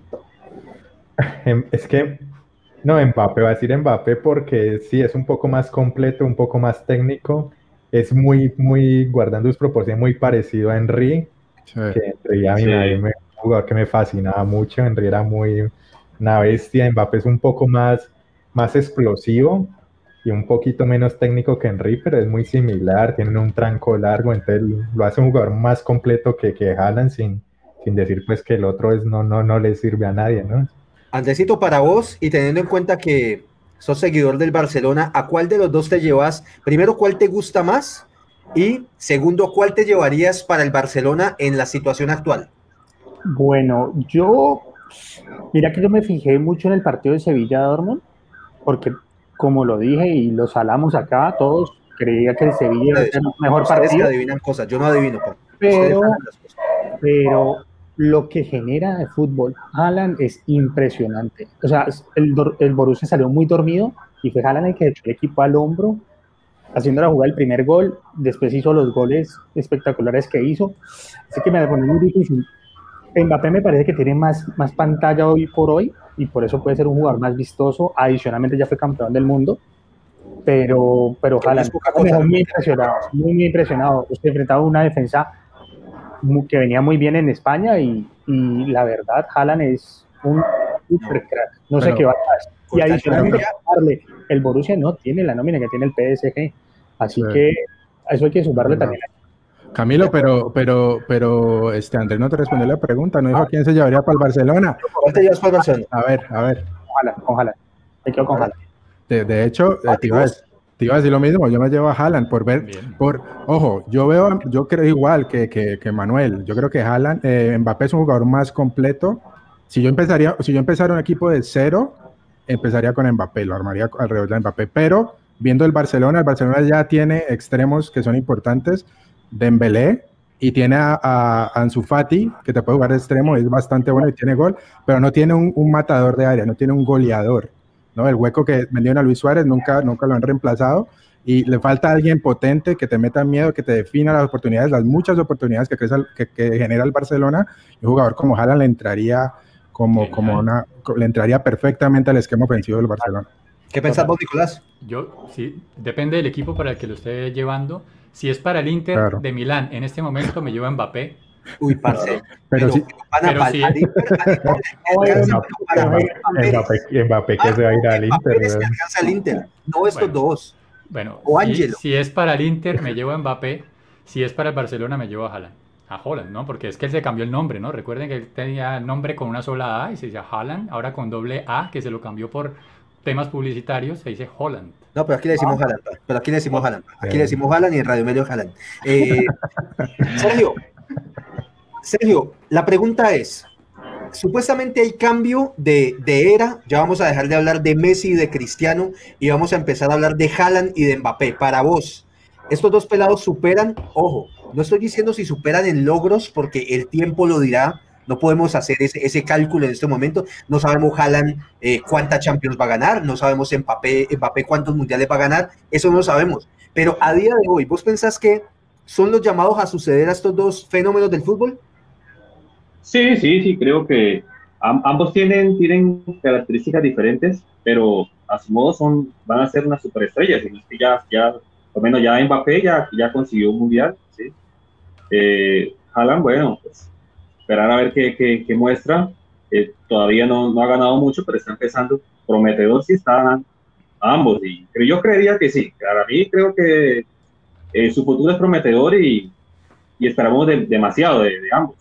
Em, es que, no, Mbappé, va a decir Mbappé porque sí, es un poco más completo, un poco más técnico, es muy, muy, guardando sus proporciones, muy parecido a Henry, que Henry a mí, me, un jugador que me fascinaba mucho, Henry era muy una bestia, Mbappé es un poco más más explosivo y un poquito menos técnico que Henry, pero es muy similar, tienen un tranco largo, entonces lo hace un jugador más completo que, que Haaland sin, sin decir pues que el otro es, no, no, no le sirve a nadie, ¿no? Andresito, para vos y teniendo en cuenta que sos seguidor del Barcelona, ¿a cuál de los dos te llevas? Primero, ¿cuál te gusta más? Y segundo, ¿cuál te llevarías para el Barcelona en la situación actual? Bueno, yo, mira que yo me fijé mucho en el partido de Sevilla-Dortmund porque como lo dije y lo salamos acá, todos creía que el Sevilla era el mejor partido. adivinan cosas, yo no adivino. Pero, pero lo que genera el fútbol, Alan, es impresionante. O sea, el, el Borussia salió muy dormido y fue Alan el que echó el equipo al hombro, haciendo la jugada del primer gol, después hizo los goles espectaculares que hizo. Así que me pone muy difícil. Mbappé me parece que tiene más, más pantalla hoy por hoy, y por eso puede ser un jugador más vistoso. Adicionalmente ya fue campeón del mundo, pero, pero ojalá, muy impresionado, muy, muy impresionado. Usted enfrentaba una defensa que venía muy bien en España y, y la verdad, Haaland es un super crack. No sé qué va a hacer. Y adicionalmente, el Borussia no tiene la nómina que tiene el PSG. Así que eso hay que sumarle también Camilo, pero, pero, pero, este Andrés no te respondió la pregunta, no dijo ah. quién se llevaría para el Barcelona. ¿Cuál te llevas para el Barcelona? A ver, a ver. Ojalá, ojalá. Quedo con Haaland. De, hecho, eh, te, iba a, decir lo mismo, yo me llevo a Haaland por ver, por, ojo, yo veo, yo creo igual que, que, que Manuel, yo creo que Haaland, eh, Mbappé es un jugador más completo. Si yo empezaría, si yo empezara un equipo de cero, empezaría con Mbappé, lo armaría alrededor de Mbappé, pero viendo el Barcelona, el Barcelona ya tiene extremos que son importantes Dembélé, y tiene a, a Ansu Fati, que te puede jugar de extremo, es bastante bueno y tiene gol, pero no tiene un, un matador de área, no tiene un goleador. ¿no? El hueco que vendieron a Luis Suárez nunca, nunca lo han reemplazado y le falta alguien potente que te meta miedo, que te defina las oportunidades, las muchas oportunidades que, crece, que, que genera el Barcelona. Y un jugador como Haaland le entraría como, como una, le entraría perfectamente al esquema ofensivo del Barcelona. ¿Qué pensás vos, Nicolás? Yo, sí, depende del equipo para el que lo esté llevando. Si es para el Inter Claro. de Milán, en este momento me lleva Mbappé. Uy, parce. Pero sí- van a pero sí. pero para Mbappé. Que se va a ir al Inter. es que alcanza al Inter, no estos Bueno. dos. Bueno, O si, si es para el Inter, me llevo a Mbappé. Si es para el Barcelona, me llevo a Haaland. A Holland, ¿no? Porque es que él se cambió el nombre, ¿no? Recuerden que él tenía el nombre con una sola A y se decía Haaland, ahora con doble A, que se lo cambió por temas publicitarios, se dice Holland. No, pero aquí le decimos Haaland, pa. pero aquí le decimos Haaland. Aquí Sí. le decimos Haaland y en Radio Medio Haaland. Eh, Sergio, Sergio, la pregunta es, supuestamente hay cambio de, de era, ya vamos a dejar de hablar de Messi y de Cristiano y vamos a empezar a hablar de Haaland y de Mbappé. Para vos, estos dos pelados superan, ojo, no estoy diciendo si superan en logros porque el tiempo lo dirá, no podemos hacer ese, ese cálculo en este momento, no sabemos Haaland eh, cuántas Champions va a ganar, no sabemos Mbappé, Mbappé cuántos mundiales va a ganar, eso no sabemos, pero a día de hoy, ¿vos pensás que son los llamados a suceder a estos dos fenómenos del fútbol? Sí, sí, sí, creo que am- ambos tienen, tienen características diferentes, pero a su modo son, van a ser unas superestrellas. Y es que ya, ya, por lo menos ya Mbappé ya, ya consiguió un mundial, ¿sí? Eh, bueno, pues esperar a ver qué, qué, qué muestra. Eh, todavía no, no ha ganado mucho, pero está empezando. Prometedor sí está ambos. Y yo creería que sí. Para mí creo que eh, su futuro es prometedor y, y esperamos de- demasiado de, de ambos.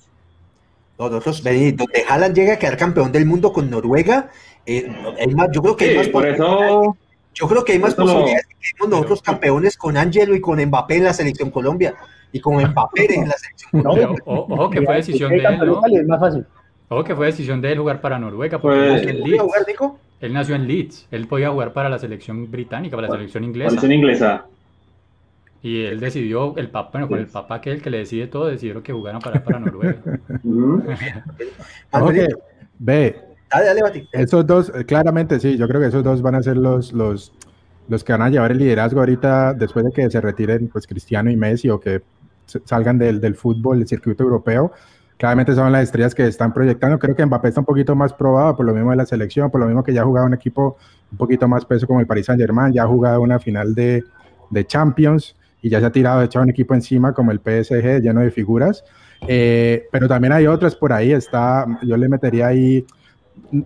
No, nosotros, vení, donde Haaland llega a quedar campeón del mundo con Noruega, eh, más, yo creo que hay más por posibilidades- eso Yo creo que hay más Eso lo- posibilidades que nosotros campeones con Angelo y con Mbappé en la selección Colombia y con Mbappé en la selección No. Pero, o- ojo que fue decisión de él, ¿no? Es más fácil. Ojo que fue decisión de él jugar para Noruega, porque Pues- él nació en ¿Podría Leeds. jugar, Nico? Él nació en Leeds. Él podía jugar para la selección británica, para la selección inglesa. selección inglesa. Y él decidió, el papá, bueno, con el papá que es el que le decide todo, decidieron que jugaran para, para Noruega. Ve, Dale, dale, Bati. esos dos, eh, claramente sí, yo creo que esos dos van a ser los, los, los que van a llevar el liderazgo ahorita después de que se retiren pues Cristiano y Messi o que salgan del, del fútbol, del circuito europeo. Claramente son las estrellas que están proyectando. Creo que Mbappé está un poquito más probado por lo mismo de la selección, por lo mismo que ya ha jugado un equipo un poquito más peso como el Paris Saint Germain, ya ha jugado una final de, de Champions y ya se ha tirado, echado un equipo encima como el PSG lleno de figuras. Eh, pero también hay otras por ahí, está, yo le metería ahí,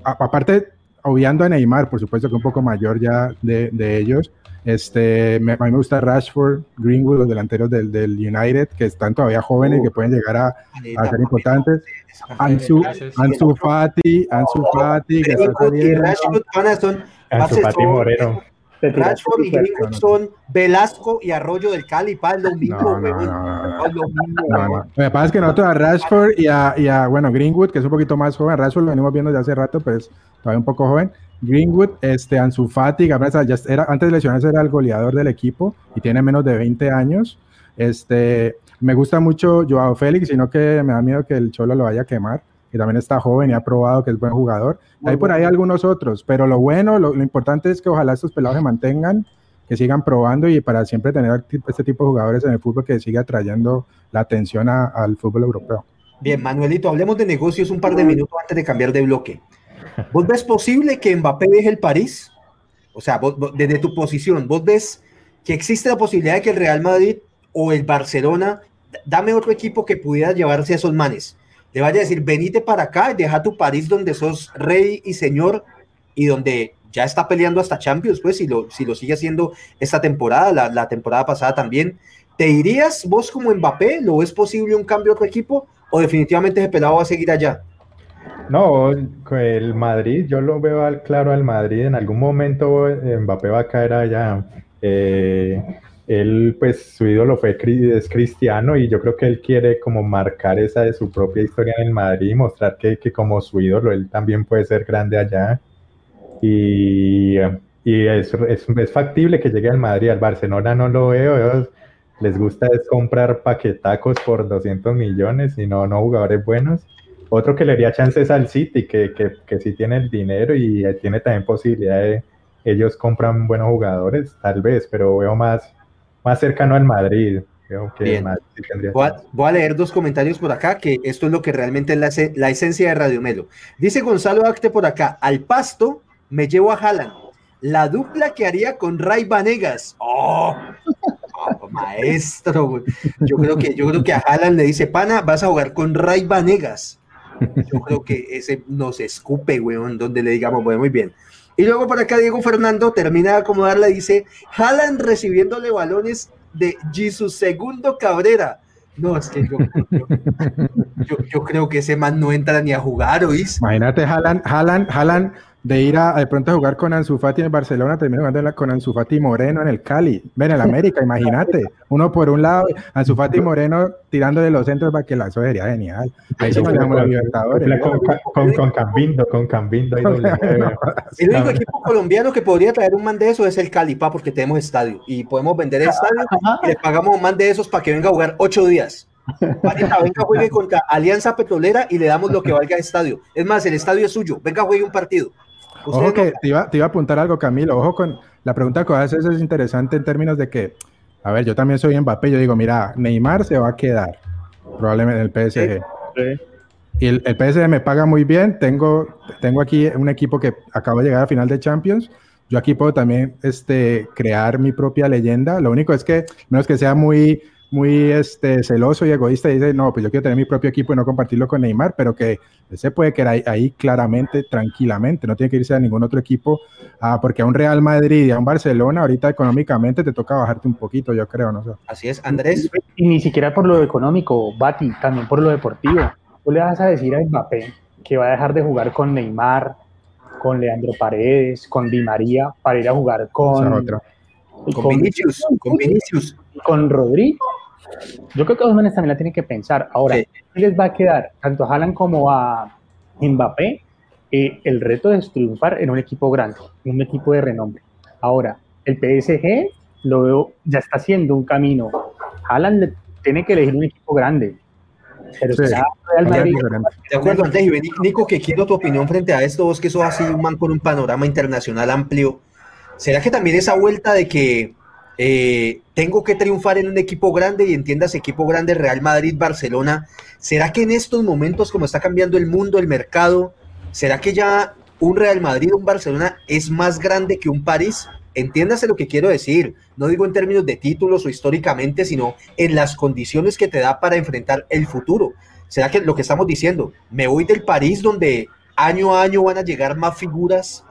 aparte, obviando a Neymar, por supuesto que un poco mayor ya de, de ellos, este, me- a mí me gusta Rashford, Greenwood, los delanteros del, del United, que están todavía jóvenes y que pueden llegar a, a ser importantes. Ansu. Ansu Fati, Ansu Fati, que está saliendo. Ansu Fati son- Moreno. Rashford y. Greenwood son Velasco y Arroyo del Cali, pa, es lo mismo, que pasa es que nosotros a Rashford y a, y a, bueno, Greenwood, que es un poquito más joven, Rashford lo venimos viendo desde hace rato, pero es todavía un poco joven. Greenwood, este, Ansu Fati, ya era, antes de lesionarse era el goleador del equipo y tiene menos de 20 años. Este, me gusta mucho Joao Félix, sino que me da miedo que el Cholo lo vaya a quemar, que también está joven y ha probado que es buen jugador. Muy Hay por ahí algunos otros, pero lo bueno, lo, lo importante es que ojalá estos pelados se mantengan, que sigan probando y para siempre tener este tipo de jugadores en el fútbol que siga trayendo la atención a- al fútbol europeo. Bien, Manuelito, hablemos de negocios un par de minutos antes de cambiar de bloque. ¿Vos ves posible que Mbappé deje el París? O sea, vos- vos- desde tu posición, ¿vos ves que existe la posibilidad de que el Real Madrid o el Barcelona, dame otro equipo que pudiera llevarse a esos manes? Le vaya a decir, venite para acá y deja tu París donde sos rey y señor y donde ya está peleando hasta Champions, pues, si lo, si lo sigue haciendo esta temporada, la, temporada pasada también. ¿Te irías vos como Mbappé? ¿Lo ves posible un cambio a otro equipo? ¿O definitivamente ese pelado va a seguir allá? No, el Madrid, yo lo veo al claro al Madrid, en algún momento Mbappé va a caer allá. Eh, él, pues, su ídolo fue es Cristiano y yo creo que él quiere como marcar esa de su propia historia en el Madrid y mostrar que, que como su ídolo él también puede ser grande allá. Y, y es, es, es factible que llegue al Madrid, al Barcelona no lo veo, les gusta es comprar paquetacos por 200 millones y no, no jugadores buenos. Otro que le haría chances al City, que, que, que sí tiene el dinero y tiene también posibilidad de, ellos compran buenos jugadores, tal vez, pero veo más, más cercano al Madrid. Creo que más, voy, a, voy, a, leer dos comentarios por acá, que esto es lo que realmente es la, la esencia de Radio Melo. Dice Gonzalo Acte por acá, al pasto me llevo a Haaland. La dupla que haría con Ray Vanegas. ¡Oh! oh maestro, yo creo que yo creo que a Haaland le dice, pana, vas a jugar con Ray Vanegas. Yo creo que ese nos escupe, weón, donde le digamos, bueno, muy bien. Y luego por acá Diego Fernando termina de acomodarla dice, Haaland recibiéndole balones de Jesus Segundo Cabrera. No, es que yo, creo que ese man no entra ni a jugar, ¿oís? Imagínate, Haaland, Haaland, Haaland de ir a de pronto a jugar con Ansu Fati en Barcelona, termina jugando con Ansu Fati Moreno en el Cali, ven en el América, imagínate, uno por un lado, Ansu Fati Moreno tirando de los centros para que la sería genial. Ahí sí los Libertadores. Con, con, con, Cambindo, con Cambindo. el único equipo colombiano que podría traer un man de eso es el Cali, pa, porque tenemos estadio y podemos vender el estadio y le pagamos un man de esos para que venga a jugar ocho días. venga, juegue contra Alianza Petrolera y le damos lo que valga el estadio. Es más, el estadio es suyo. Venga, juegue un partido. Ojo que te iba, te iba, a apuntar algo, Camilo. Ojo con la pregunta que haces es interesante en términos de que, a ver, yo también soy Mbappé. Yo digo, mira, Neymar se va a quedar probablemente en el PSG. Y el, el, PSG me paga muy bien. Tengo, tengo aquí un equipo que acaba de llegar a final de Champions. Yo aquí puedo también este, crear mi propia leyenda. Lo único es que, menos que sea muy muy este, celoso y egoísta y dice, no, pues yo quiero tener mi propio equipo y no compartirlo con Neymar, pero que se puede quedar ahí, ahí, claramente, tranquilamente, no tiene que irse a ningún otro equipo, ah, porque a un Real Madrid y a un Barcelona ahorita económicamente te toca bajarte un poquito, yo creo, no sé. Así es, Andrés. Y ni siquiera por lo económico, Bati, también por lo deportivo. Tú le vas a decir a Mbappé que va a dejar de jugar con Neymar, con Leandro Paredes, con Di María, para ir a jugar con... Con, Vinicius, con Vinicius. Con Rodrigo. Yo creo que los menes también la tienen que pensar. Ahora, ¿qué les va a quedar tanto a Haaland como a Mbappé? Eh, el reto es triunfar en un equipo grande, en un equipo de renombre. Ahora, el PSG lo veo, ya está haciendo un camino. Haaland tiene que elegir un equipo grande. Pero sí, Real Madrid, de acuerdo, Andrés, Nico, que quiero tu opinión frente a esto, vos que sos así un man con un panorama internacional amplio. ¿Será que también esa vuelta de que eh, tengo que triunfar en un equipo grande y entiendas equipo grande Real Madrid, Barcelona. ¿Será que en estos momentos, como está cambiando el mundo, el mercado, será que ya un Real Madrid, un Barcelona es más grande que un París? Entiéndase lo que quiero decir. No digo en términos de títulos o históricamente, sino en las condiciones que te da para enfrentar el futuro. ¿Será que lo que estamos diciendo, me voy del París donde año a año van a llegar más figuras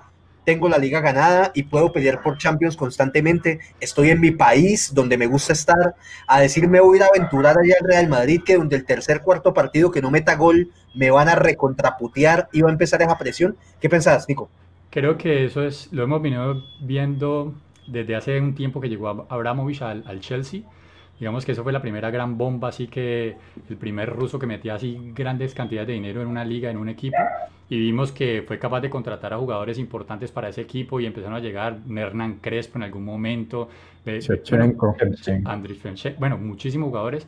tengo la liga ganada y puedo pelear por Champions constantemente. Estoy en mi país donde me gusta estar. A decirme voy a ir a aventurar allá al Real Madrid, que donde el tercer, cuarto partido que no meta gol me van a recontraputear y va a empezar esa presión. ¿Qué pensás, Nico? Creo que eso es, lo hemos venido viendo desde hace un tiempo que llegó Abramovich al Chelsea Digamos que eso fue la primera gran bomba, así que el primer ruso que metía así grandes cantidades de dinero en una liga, en un equipo, y vimos que fue capaz de contratar a jugadores importantes para ese equipo y empezaron a llegar Hernán Crespo en algún momento, Shevchenko, Andriy bueno, muchísimos jugadores.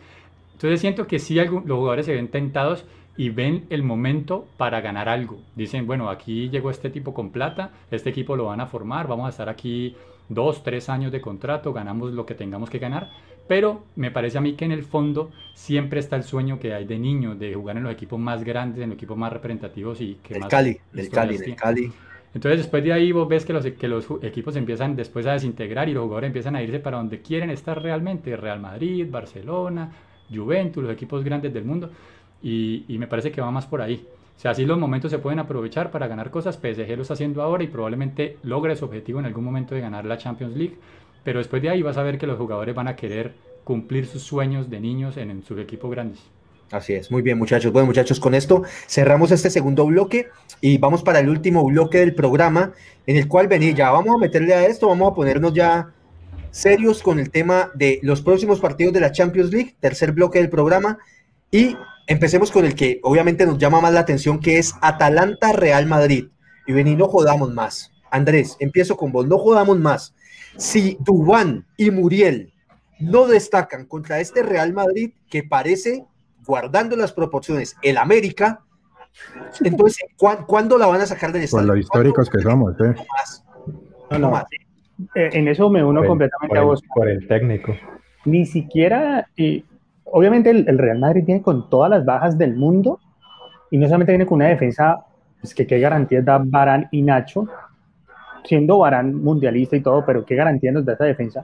Entonces siento que sí los jugadores se ven tentados y ven el momento para ganar algo. Dicen, bueno, aquí llegó este tipo con plata, este equipo lo van a formar, vamos a estar aquí dos, tres años de contrato, ganamos lo que tengamos que ganar pero me parece a mí que en el fondo siempre está el sueño que hay de niño, de jugar en los equipos más grandes, en los equipos más representativos y que el más... Cali, del Cali, del Cali. Entonces después de ahí vos ves que los, que los equipos empiezan después a desintegrar y los jugadores empiezan a irse para donde quieren estar realmente, Real Madrid, Barcelona, Juventus, los equipos grandes del mundo, y, y me parece que va más por ahí. O sea, así los momentos se pueden aprovechar para ganar cosas, PSG lo está haciendo ahora y probablemente logre su objetivo en algún momento de ganar la Champions League, pero después de ahí vas a ver que los jugadores van a querer cumplir sus sueños de niños en, sus equipos grandes. Así es, muy bien muchachos. Bueno muchachos, con esto cerramos este segundo bloque y vamos para el último bloque del programa en el cual vení, ya vamos a meterle a esto, vamos a ponernos ya serios con el tema de los próximos partidos de la Champions League, tercer bloque del programa y empecemos con el que obviamente nos llama más la atención que es Atalanta Real Madrid. Y vení, no jodamos más. Andrés, empiezo con vos, no jodamos más. Si Dubán y Muriel no destacan contra este Real Madrid que parece, guardando las proporciones, el América, entonces, ¿cuán- ¿cuándo la van a sacar del Por estadio? lo históricos que somos, ¿eh? No más. No, más. Eh, en eso me uno Por completamente por a vos. por el técnico. Ni siquiera, y obviamente el, Real Madrid viene con todas las bajas del mundo y no solamente viene con una defensa, pues que qué garantías da Barán y Nacho, siendo Barán mundialista y todo, pero qué garantía nos da esa defensa.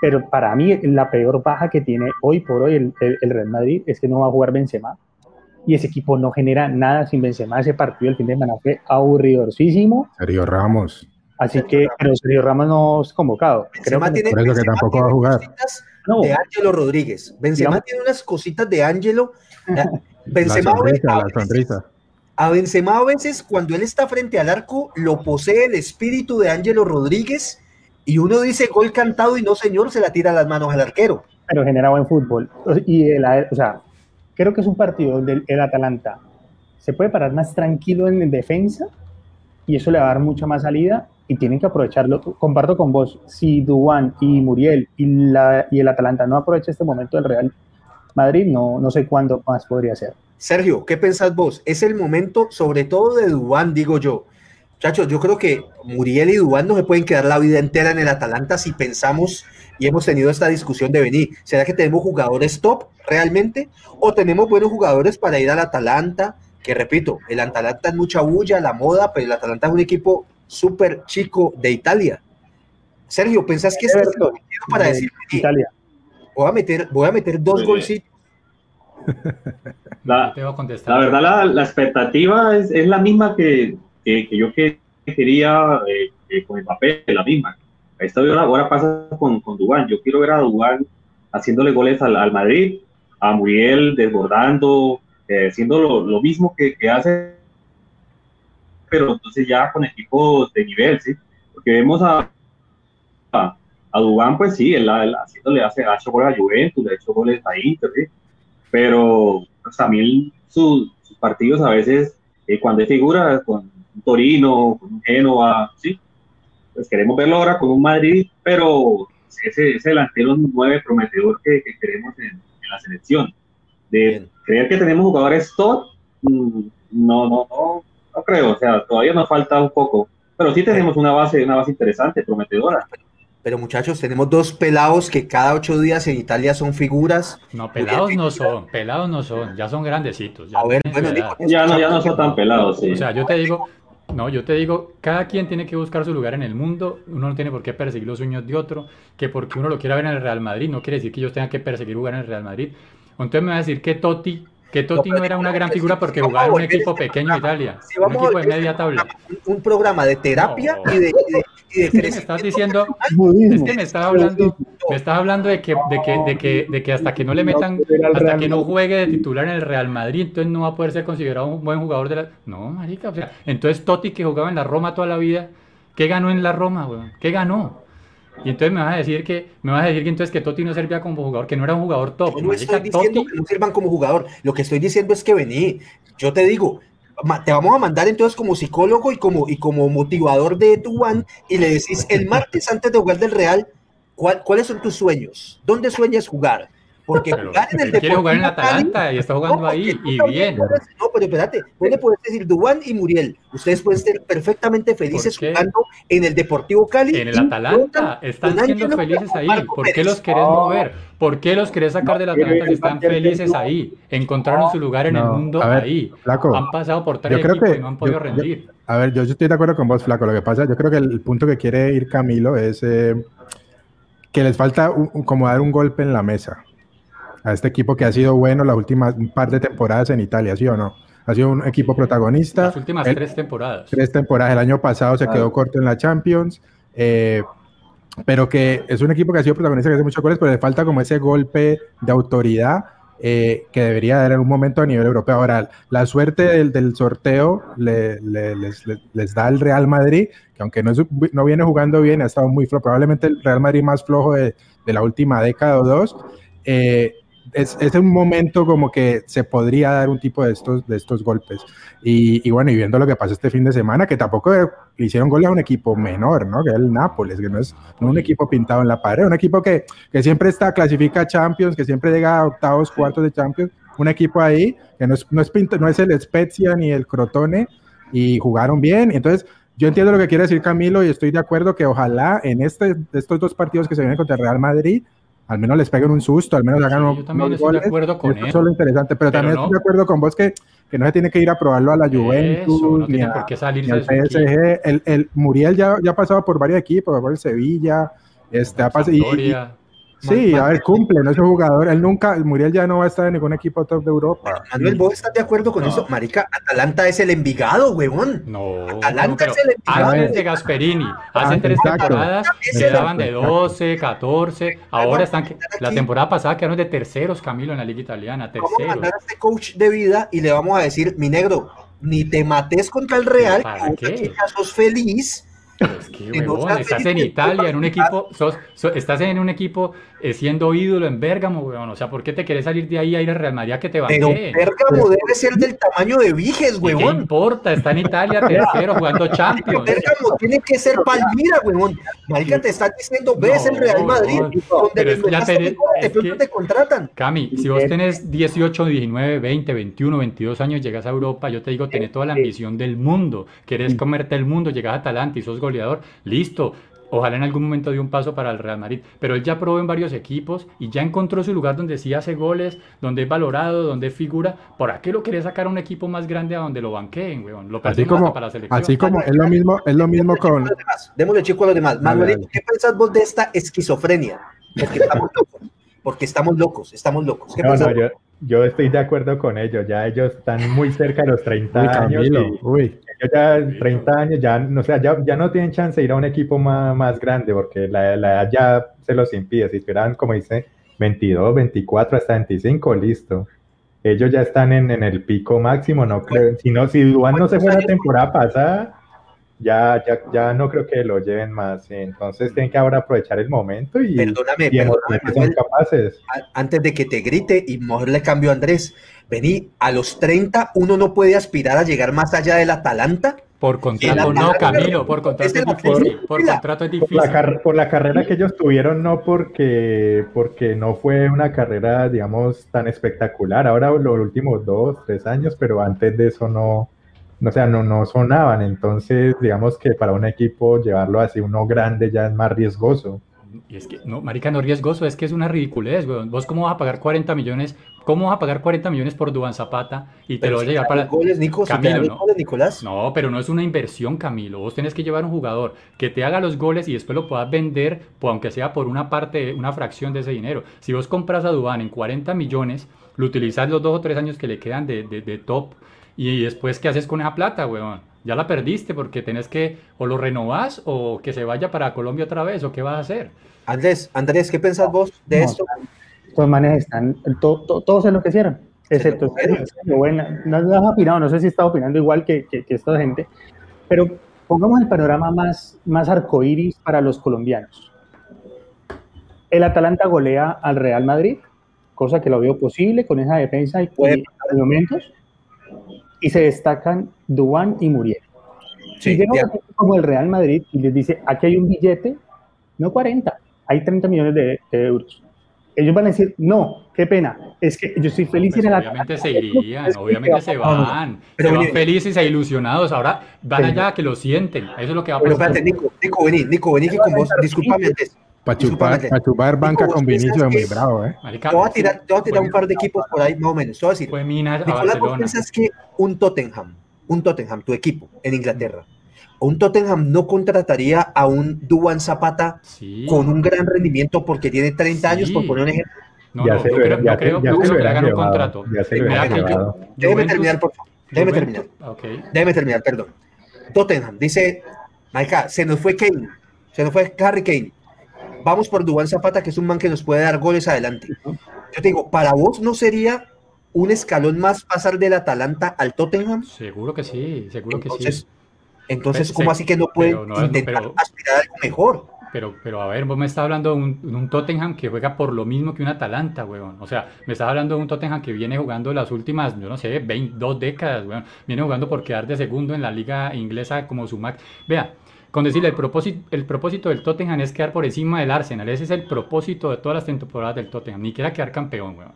Pero para mí la peor baja que tiene hoy por hoy el Real Madrid es que no va a jugar Benzema y ese equipo no genera nada sin Benzema. Ese partido el fin de semana fue aburridorcísimo, Sergio Ramos. Así que pero Sergio Ramos no es convocado. Creo Benzema que- tiene, Por eso que tampoco va a jugar. cositas no, de Ángelo Rodríguez. Benzema Digamos- tiene unas cositas de Ángelo. La sonrisa, a la sonrisa. A Benzema a veces cuando él está frente al arco lo posee el espíritu de Ángelo Rodríguez y uno dice gol cantado y no señor se la tira a las manos al arquero. pero genera buen fútbol. Y el, o sea, creo que es un partido donde el Atalanta se puede parar más tranquilo en defensa y eso le va a dar mucha más salida y tienen que aprovecharlo. Comparto con vos, si Duan y Muriel y, la, y el Atalanta no aprovecha este momento del Real Madrid, no, no sé cuándo más podría ser. Sergio, ¿qué pensás vos? Es el momento, sobre todo de Dubán, digo yo. Muchachos, yo creo que Muriel y Dubán no se pueden quedar la vida entera en el Atalanta si pensamos y hemos tenido esta discusión de venir. ¿Será que tenemos jugadores top realmente? ¿O tenemos buenos jugadores para ir al Atalanta? Que repito, el Atalanta es mucha bulla, la moda, pero el Atalanta es un equipo súper chico de Italia. Sergio, ¿pensás que es momento para de decir, "Vení, Italia. voy a meter, voy a meter dos golcitos? La, verdad, la, la expectativa es, es la misma que, que, que yo que quería eh, eh, con el papel, la misma. Esto ahora, ahora pasa con, con Dubán. Yo quiero ver a Dubán haciéndole goles al, al Madrid, a Muriel desbordando, eh, haciendo lo, lo mismo que, que hace, pero entonces ya con equipos de nivel, ¿sí? Porque vemos a, a, a Dubán, pues sí, él, él haciéndole, hace, ha hecho goles a Juventus, le ha hecho goles a Inter, ¿sí? pero pues, también sus, sus partidos a veces, eh, cuando hay figuras con un Torino, con un Génova, sí, pues queremos verlo ahora con un Madrid, pero ese, ese delantero nueve prometedor que, que queremos en, en la selección. De Bien. creer que tenemos jugadores top, mm, no, no, no, no creo, o sea, todavía nos falta un poco, pero sí tenemos una base, una base interesante, prometedora. Pero muchachos, tenemos dos pelados que cada ocho días en Italia son figuras. No, pelados no son, pelados no son, ya son grandecitos. Ya A ver, bueno, Ya no, ya no son tan pelados, sí. O sea, yo te digo, no, yo te digo, cada quien tiene que buscar su lugar en el mundo, uno no tiene por qué perseguir los sueños de otro, que porque uno lo quiera ver en el Real Madrid, no quiere decir que ellos tengan que perseguir jugar en el Real Madrid. Entonces me va a decir que Totti, que Totti No, era una gran si figura porque jugaba en un equipo este pequeño de programa, Italia, si un equipo de media este tabla. Un, un programa de terapia No. y de, y de, y de Es que me crecimiento. estás diciendo, es que me estás hablando, me estás hablando de que, de que, de que, de que hasta que no le metan, hasta que no juegue de titular en el Real Madrid, entonces no va a poder ser considerado un buen jugador de la. No, marica, o sea, entonces Totti que jugaba en la Roma toda la vida, ¿qué ganó en la Roma, weón? ¿Qué ganó? Y entonces me vas a decir que, me vas a decir que entonces que Totti no servía como jugador, que no era un jugador top. Yo no estoy diciendo Totti, que no sirvan como jugador. Lo que estoy diciendo es que vení. Yo te digo, te vamos a mandar entonces como psicólogo y como, y como motivador de Duan y le decís el martes antes de jugar del Real, ¿cuál- ¿cuáles son tus sueños? ¿Dónde sueñas jugar? Porque pero jugar en el él quiere jugar en el Deportivo Cali- Atalanta y está jugando No, ahí y bien. puedes- no, pero espérate, vos le puedes decir Dubán y Muriel. Ustedes pueden ser perfectamente felices jugando en el Deportivo Cali. En el Atalanta están siendo felices ahí. ¿Por qué los querés mover? ¿Por qué los querés sacar del Atalanta si están felices ahí? Encontraron su lugar en el mundo a ver, ahí. Flaco, Han pasado por tres equipos que- y no han podido yo- yo- rendir. A ver, yo, yo estoy de acuerdo con vos, Flaco. Lo que pasa, yo creo que el, punto que quiere ir Camilo es eh, que les falta un- como dar un golpe en la mesa a este equipo que ha sido bueno las últimas un par de temporadas en Italia, ¿sí o no? Ha sido un equipo protagonista. Las últimas El- tres temporadas. tres temporadas. El año pasado se Claro. quedó corto en la Champions, eh, pero que es un equipo que ha sido protagonista, que hace muchos goles, pero le falta como ese golpe de autoridad eh, que debería dar en un momento a nivel europeo. Ahora, la suerte del, del sorteo le- le- les, les- les da el Real Madrid, que aunque no, es- no viene jugando bien, ha estado muy flojo, probablemente el Real Madrid más flojo de, de la última década o dos. eh, es, es, un momento como que se podría dar un tipo de estos, de estos golpes. Y, y, bueno, y viendo lo que pasó este fin de semana, que tampoco le hicieron goles a un equipo menor, ¿no? Que es el Nápoles, que no es no un equipo pintado en la pared, un equipo que, que siempre está, clasifica a Champions, que siempre llega a octavos, cuartos de Champions, un equipo ahí que no es, no es, pinto, no es el Spezia ni el Crotone, y jugaron bien. Entonces, yo entiendo lo que quiere decir Camilo y estoy de acuerdo que ojalá en este, estos dos partidos que se vienen contra el Real Madrid, al menos les peguen un susto, al menos hagan Sí, yo también estoy goles. de acuerdo con Eso él. es lo interesante, pero, Pero también no. estoy de acuerdo con vos que, que no se tiene que ir a probarlo a la Juventus, Eso, no ni, tiene a- por qué ni salirse al su equipo. PSG. El, el Muriel ya, ya ha pasado por varios equipos, por el Sevilla, este, ha pasado, y- y-. sí, a ver, cumple, no es un jugador, él nunca, Muriel ya no va a estar en ningún equipo top de Europa. Manuel, ¿vos estás de acuerdo con No. eso? Marica, Atalanta es el Envigado, huevón. No, Atalanta no, es el Envigado. antes de Gasperini, hace Ah, tres exacto. temporadas le daban de 12, 14, ahora están, la temporada pasada quedaron de terceros, Camilo, en la liga italiana, Vamos a terceros. mandar a este coach de vida y le vamos a decir, mi negro, ni te mates contra el Real, ¿Para qué? sos feliz. Es que, huevón, estás en Italia, en un equipo, sos- so- estás en un equipo siendo ídolo en Bérgamo, weón. O sea, ¿por qué te querés salir de ahí a ir a Real Madrid a que te Pero banqueen? Bérgamo debe ser del tamaño de Viges, ¿Y ¿Qué importa? Está en Italia tercero jugando Champions. Bérgamo tiene que ser Palmira, huevón. Marica, te están diciendo, ves el Real No, Madrid, no, donde pero es ya que- te contratan. Cami, si vos tenés 18, 19, 20, 21, 22 años, llegas a Europa, yo te digo, tenés toda la ambición del mundo, querés comerte el mundo, llegas a Atalanta y sos goleador, listo. Ojalá en algún momento dé un paso para el Real Madrid, pero él ya probó en varios equipos y ya encontró su lugar donde sí hace goles, donde es valorado, donde es figura. ¿Por qué lo querés sacar a un equipo más grande a donde lo banqueen, weón? Lo Así como, para la selección. así como es lo mismo, es lo mismo con, Démosle chico a los demás, Démosle chico a los demás. Dale, Manuelito. ¿qué pensás vos de esta esquizofrenia? Porque estamos locos. Porque estamos locos, estamos locos. ¿Qué No, pensás no, yo, yo estoy de acuerdo con ellos. Ya ellos están muy cerca de los 30 uy, años. Camilo, y- uy, ya 30 años, ya, no, o sea, ya, ya no tienen chance de ir a un equipo más, más grande porque la, la edad ya se los impide. Si tuvieran, como dice, 22, 24, hasta 25, listo. Ellos ya están en, en el pico máximo, no creo. Si no, si Duan no se fue la temporada pasada, ya, ya, ya no creo que lo lleven más. Entonces tienen que ahora aprovechar el momento y, Perdóname, y que son Manuel. capaces. antes de que te grite y mejor le cambio a Andrés. Vení, a los 30 uno no puede aspirar a llegar más allá del Atalanta. Por contrato, no, Camilo, por contrato es difícil. Por mira. contrato es Por difícil. la, car- por la carrera que ellos tuvieron, no porque, porque no fue una carrera, digamos, tan espectacular. Ahora los últimos dos, tres años, pero antes de eso no, o sea, no, no sonaban. Entonces, digamos que para un equipo llevarlo así uno grande ya es más riesgoso. Y es que, no, marica, no riesgoso, es que es una ridiculez, weón. ¿Vos cómo vas a pagar 40 millones? ¿Cómo vas a pagar 40 millones por Duan Zapata y te Pero lo vas a llevar para... goles, Nico, si te Camilo, dan ¿no? goles, Nicolás. No, pero no es una inversión, Camilo. Vos tenés que llevar un jugador que te haga los goles y después lo puedas vender, pues, aunque sea por una parte, una fracción de ese dinero. Si vos compras a Dubán en 40 millones, lo utilizás los dos o tres años que le quedan de, de- de top y después, ¿qué haces con esa plata, weón? Ya la perdiste porque tenés que o lo renovás o que se vaya para Colombia otra vez o qué vas a hacer. Andrés, Andrés, ¿qué pensás vos de No, esto? Estos manes están, to- to- todos se enloquecieron, excepto. Sergio, bueno, no, no has opinado, no sé si está opinando igual que, que- que esta gente, pero pongamos el panorama más, más arcoíris para los colombianos. El Atalanta golea al Real Madrid, cosa que lo veo posible con esa defensa y, Puede y y se destacan Duan y Muriel. Sí, si llega equipo como el Real Madrid y les dice, aquí hay un billete, no 40, hay 30 millones de, de euros. Ellos van a decir, no, qué pena, es que yo estoy feliz Pues en el obviamente Atalanta". se irían, obviamente se van, Pero se van mire- felices e ilusionados. Ahora van Sí. allá que lo sienten. Eso es lo que va a Pero pasar. espérate, Nico, Nico, vení, Nico, vení que con vos, discúlpame antes. Para chupar, pa' chupar banca Nico, con ¿vos Vinicio pensás es muy bravo, ¿eh? Marica, Te voy a tirar, te voy a tirar un par de equipos por ahí, más o menos. Te voy a decir, Fue Minas a Nicolás, ¿vos pensás que un Tottenham, un Tottenham, tu equipo en Inglaterra, un Tottenham no contrataría a un Duan Zapata Sí. con un gran rendimiento porque tiene 30 años, Sí. por poner un ejemplo? No, ya no, se creo, ya creo, ya creo que le hagan un contrato. ya se Mira que yo-. Déjeme terminar, por favor. Déjeme terminar. Ok. Déjeme terminar, perdón. Tottenham dice, Marica, se nos fue Kane, se nos fue Harry Kane. Vamos por Dubán Zapata, que es un man que nos puede dar goles adelante. Yo te digo, ¿para vos no sería un escalón más pasar del Atalanta al Tottenham? Seguro que sí, seguro que sí. entonces Pero ¿cómo sí, así que no pueden no, intentar pero- aspirar a algo mejor? pero, pero a ver, vos me estás hablando de un, de un Tottenham que juega por lo mismo que un Atalanta, weón. O sea, me estás hablando de un Tottenham que viene jugando las últimas, yo no sé, 20, dos décadas, weón. Viene jugando por quedar de segundo en la liga inglesa como su max. Vea, con decirle, el propósito, el propósito del Tottenham es quedar por encima del Arsenal. Ese es el propósito de todas las temporadas del Tottenham. Ni siquiera quedar campeón, weón.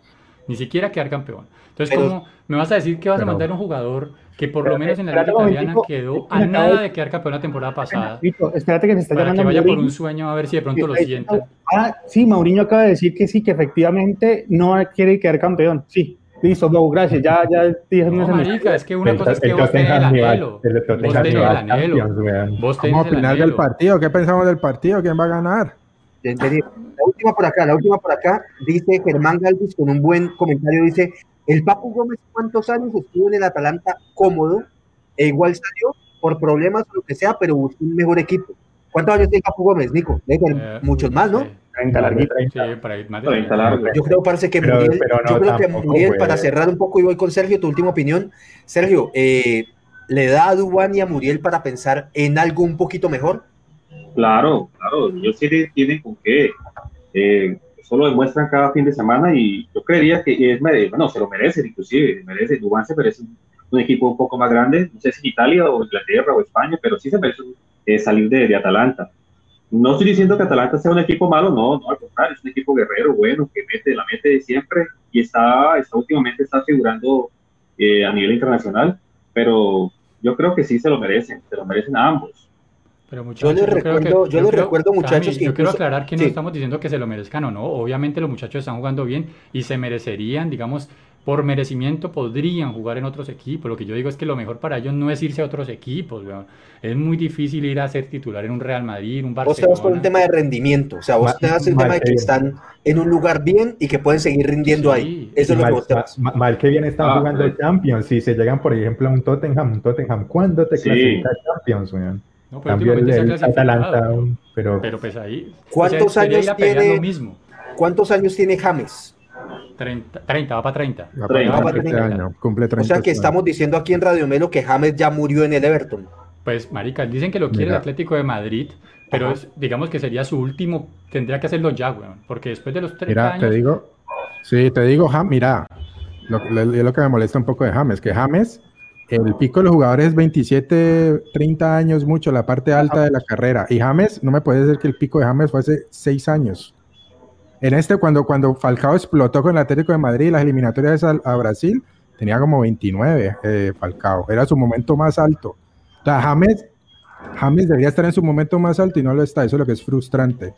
Ni siquiera quedar campeón. Entonces, Pero- ¿cómo me vas a decir que vas a mandar un jugador que por Pero, lo menos en la liga italiana quedó a nada de- quedar campeón la temporada pasada? Espérate que me está Para llamando que vaya por un sueño a ver si de pronto lo sienta. Ah, sí, Mauriño acaba de decir que sí, que efectivamente no quiere quedar campeón. Sí, listo, Bob, gracias. Ya, ya dije No, marica, es que una El, cosa es que el vos tenés el anhelo. el Vos tenés el anhelo. Vamos tenés a el opinar del anhelo. partido. ¿Qué pensamos del partido? ¿Quién va a ganar? La última por acá, la última por acá, dice Germán Galvis con un buen comentario, dice, el Papu Gómez cuántos años estuvo en el Atalanta cómodo e igual salió por problemas o lo que sea, pero buscó un mejor equipo. ¿Cuántos años tiene Papu Gómez, Nico? Debe Eh, muchos más, ¿no? sí. 30 larguito. Sí, para ir más de 30 largo. Yo creo, parece que Pero- Muriel, pero no yo creo que Muriel, para cerrar un poco y voy con Sergio, tu última opinión. Sergio, eh, ¿le da a Dubán y a Muriel para pensar en algo un poquito mejor? Claro, claro, ellos sí tienen con qué. Eh, eso lo demuestran cada fin de semana y yo creería que es, bueno, se lo merecen inclusive, merece, Dubán se merece un, un equipo un poco más grande, no sé si Italia o Inglaterra o España, pero sí se merece eh, salir de, de Atalanta. No estoy diciendo que Atalanta sea un equipo malo, no, no, al contrario, es un equipo guerrero, bueno, que mete, la mete de siempre y está, está últimamente está figurando eh, a nivel internacional, pero yo creo que sí se lo merecen, se lo merecen a ambos. Pero Yo muchachos, les creo recuerdo- que- yo les creo- recuerdo, muchachos, que yo quiero aclarar que no estamos diciendo que se lo merezcan o no. Obviamente los muchachos están jugando bien y se merecerían, digamos, por merecimiento podrían jugar en otros equipos. Lo que yo digo es que lo mejor para ellos no es irse a otros equipos, weón. Es muy difícil ir a ser titular en un Real Madrid, un Vos te vas por un Barcelona. tema de rendimiento, o sea, vos te das el tema de que están en un lugar bien y que pueden seguir rindiendo Sí. ahí. Eso es lo que mal, vos te vas. ma- mal que bien están Ah, jugando sí. Champions. Si se llegan, por ejemplo, a un Tottenham, un Tottenham, ¿cuándo te Sí. clasifica Champions, weón? No, pero Cambio el, el Atalanta, pero- pues ahí. ¿Cuántos o sea, sería años tiene- lo mismo. ¿Cuántos años tiene James? 30, 30 va para 30. Va Treinta. para este año. Cumple O 30 sea que años. estamos diciendo aquí en Radio Melo que James ya murió en el Everton. Pues, marica, dicen que lo quiere el. Atlético de Madrid, pero es- digamos que sería su último, tendría que hacerlo ya, weón, porque después de los 30 Mira, años, te digo, sí, te digo, Jam- mira, lo, lo- lo que me molesta un poco de James, que James, el pico de los jugadores es 27, 30 años, mucho, la parte alta de la carrera. Y James, no me puede decir que el pico de James fue hace 6 años. En este, cuando, cuando Falcao explotó con el Atlético de Madrid, las eliminatorias a, a Brasil, tenía como 29 eh, Falcao, era su momento más alto. O sea, James, James debería estar en su momento más alto y no lo está, eso es lo que es frustrante.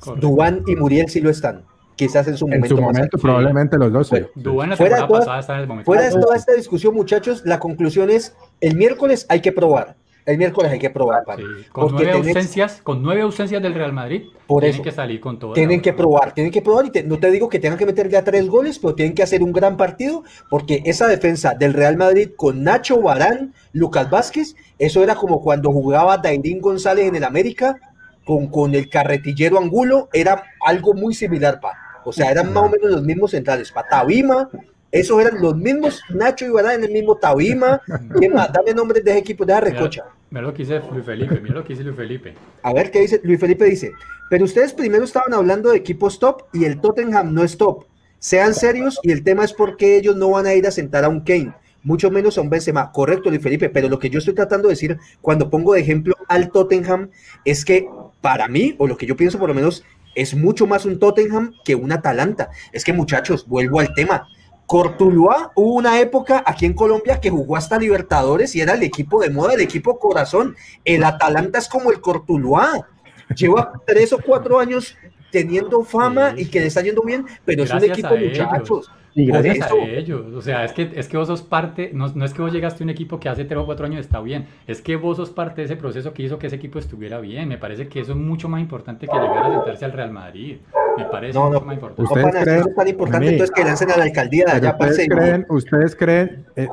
correcto. Dubán y Muriel sí lo están. Quizás en su En momento. su más momento, alto. probablemente los dos. Dubán la Fuera de temporada toda- pasada está en el momento. Fuera de toda esta discusión, muchachos, la conclusión es: el miércoles hay que probar. El miércoles hay que probar, Sí, pana. con nueve tenés- ausencias, con nueve ausencias del Real Madrid, Por tienen eso. que salir con todo. Tienen que probar, tienen que probar y te- no te digo que tengan que meter ya tres goles, pero tienen que hacer un gran partido porque esa defensa del Real Madrid con Nacho Barán, Lucas Vázquez, eso era como cuando jugaba Dairín González en el América con, con el carretillero Angulo, era algo muy similar, pa. O sea, eran más o menos los mismos centrales, pa. Tabima, esos eran los mismos, Nacho y Barán en el mismo Tabima. ¿Quién más? Dame nombres de ese equipo, de esa recocha. Mira lo que dice Luis Felipe, mira lo que dice Luis Felipe. A ver qué dice Luis Felipe dice, pero ustedes primero estaban hablando de equipos top y el Tottenham no es top. Sean serios y el tema es por qué ellos no van a ir a sentar a un Kane, mucho menos a un Benzema. Correcto, Luis Felipe, pero lo que yo estoy tratando de decir cuando pongo de ejemplo al Tottenham es que para mí, o lo que yo pienso por lo menos, es mucho más un Tottenham que un Atalanta. Es que muchachos, vuelvo al tema. Cortuluá hubo una época aquí en Colombia que jugó hasta Libertadores y era el equipo de moda, el equipo corazón. El Atalanta es como el Cortuluá. Lleva tres o cuatro años teniendo fama Sí, y que le está yendo bien, pero es un equipo, ellos. muchachos. Y gracias eso. a ellos. O sea, es que, es que vos sos parte, no, no es que vos llegaste a un equipo que hace 3 o 4 años está bien, es que vos sos parte de ese proceso que hizo que ese equipo estuviera bien. Me parece que eso es mucho más importante que llegar a sentarse al Real Madrid. Me parece No, no. mucho más importante. No, ¿Ustedes que creen- no es tan importante entonces que lancen a la alcaldía de allá, ustedes creen, ustedes creen eh, eh,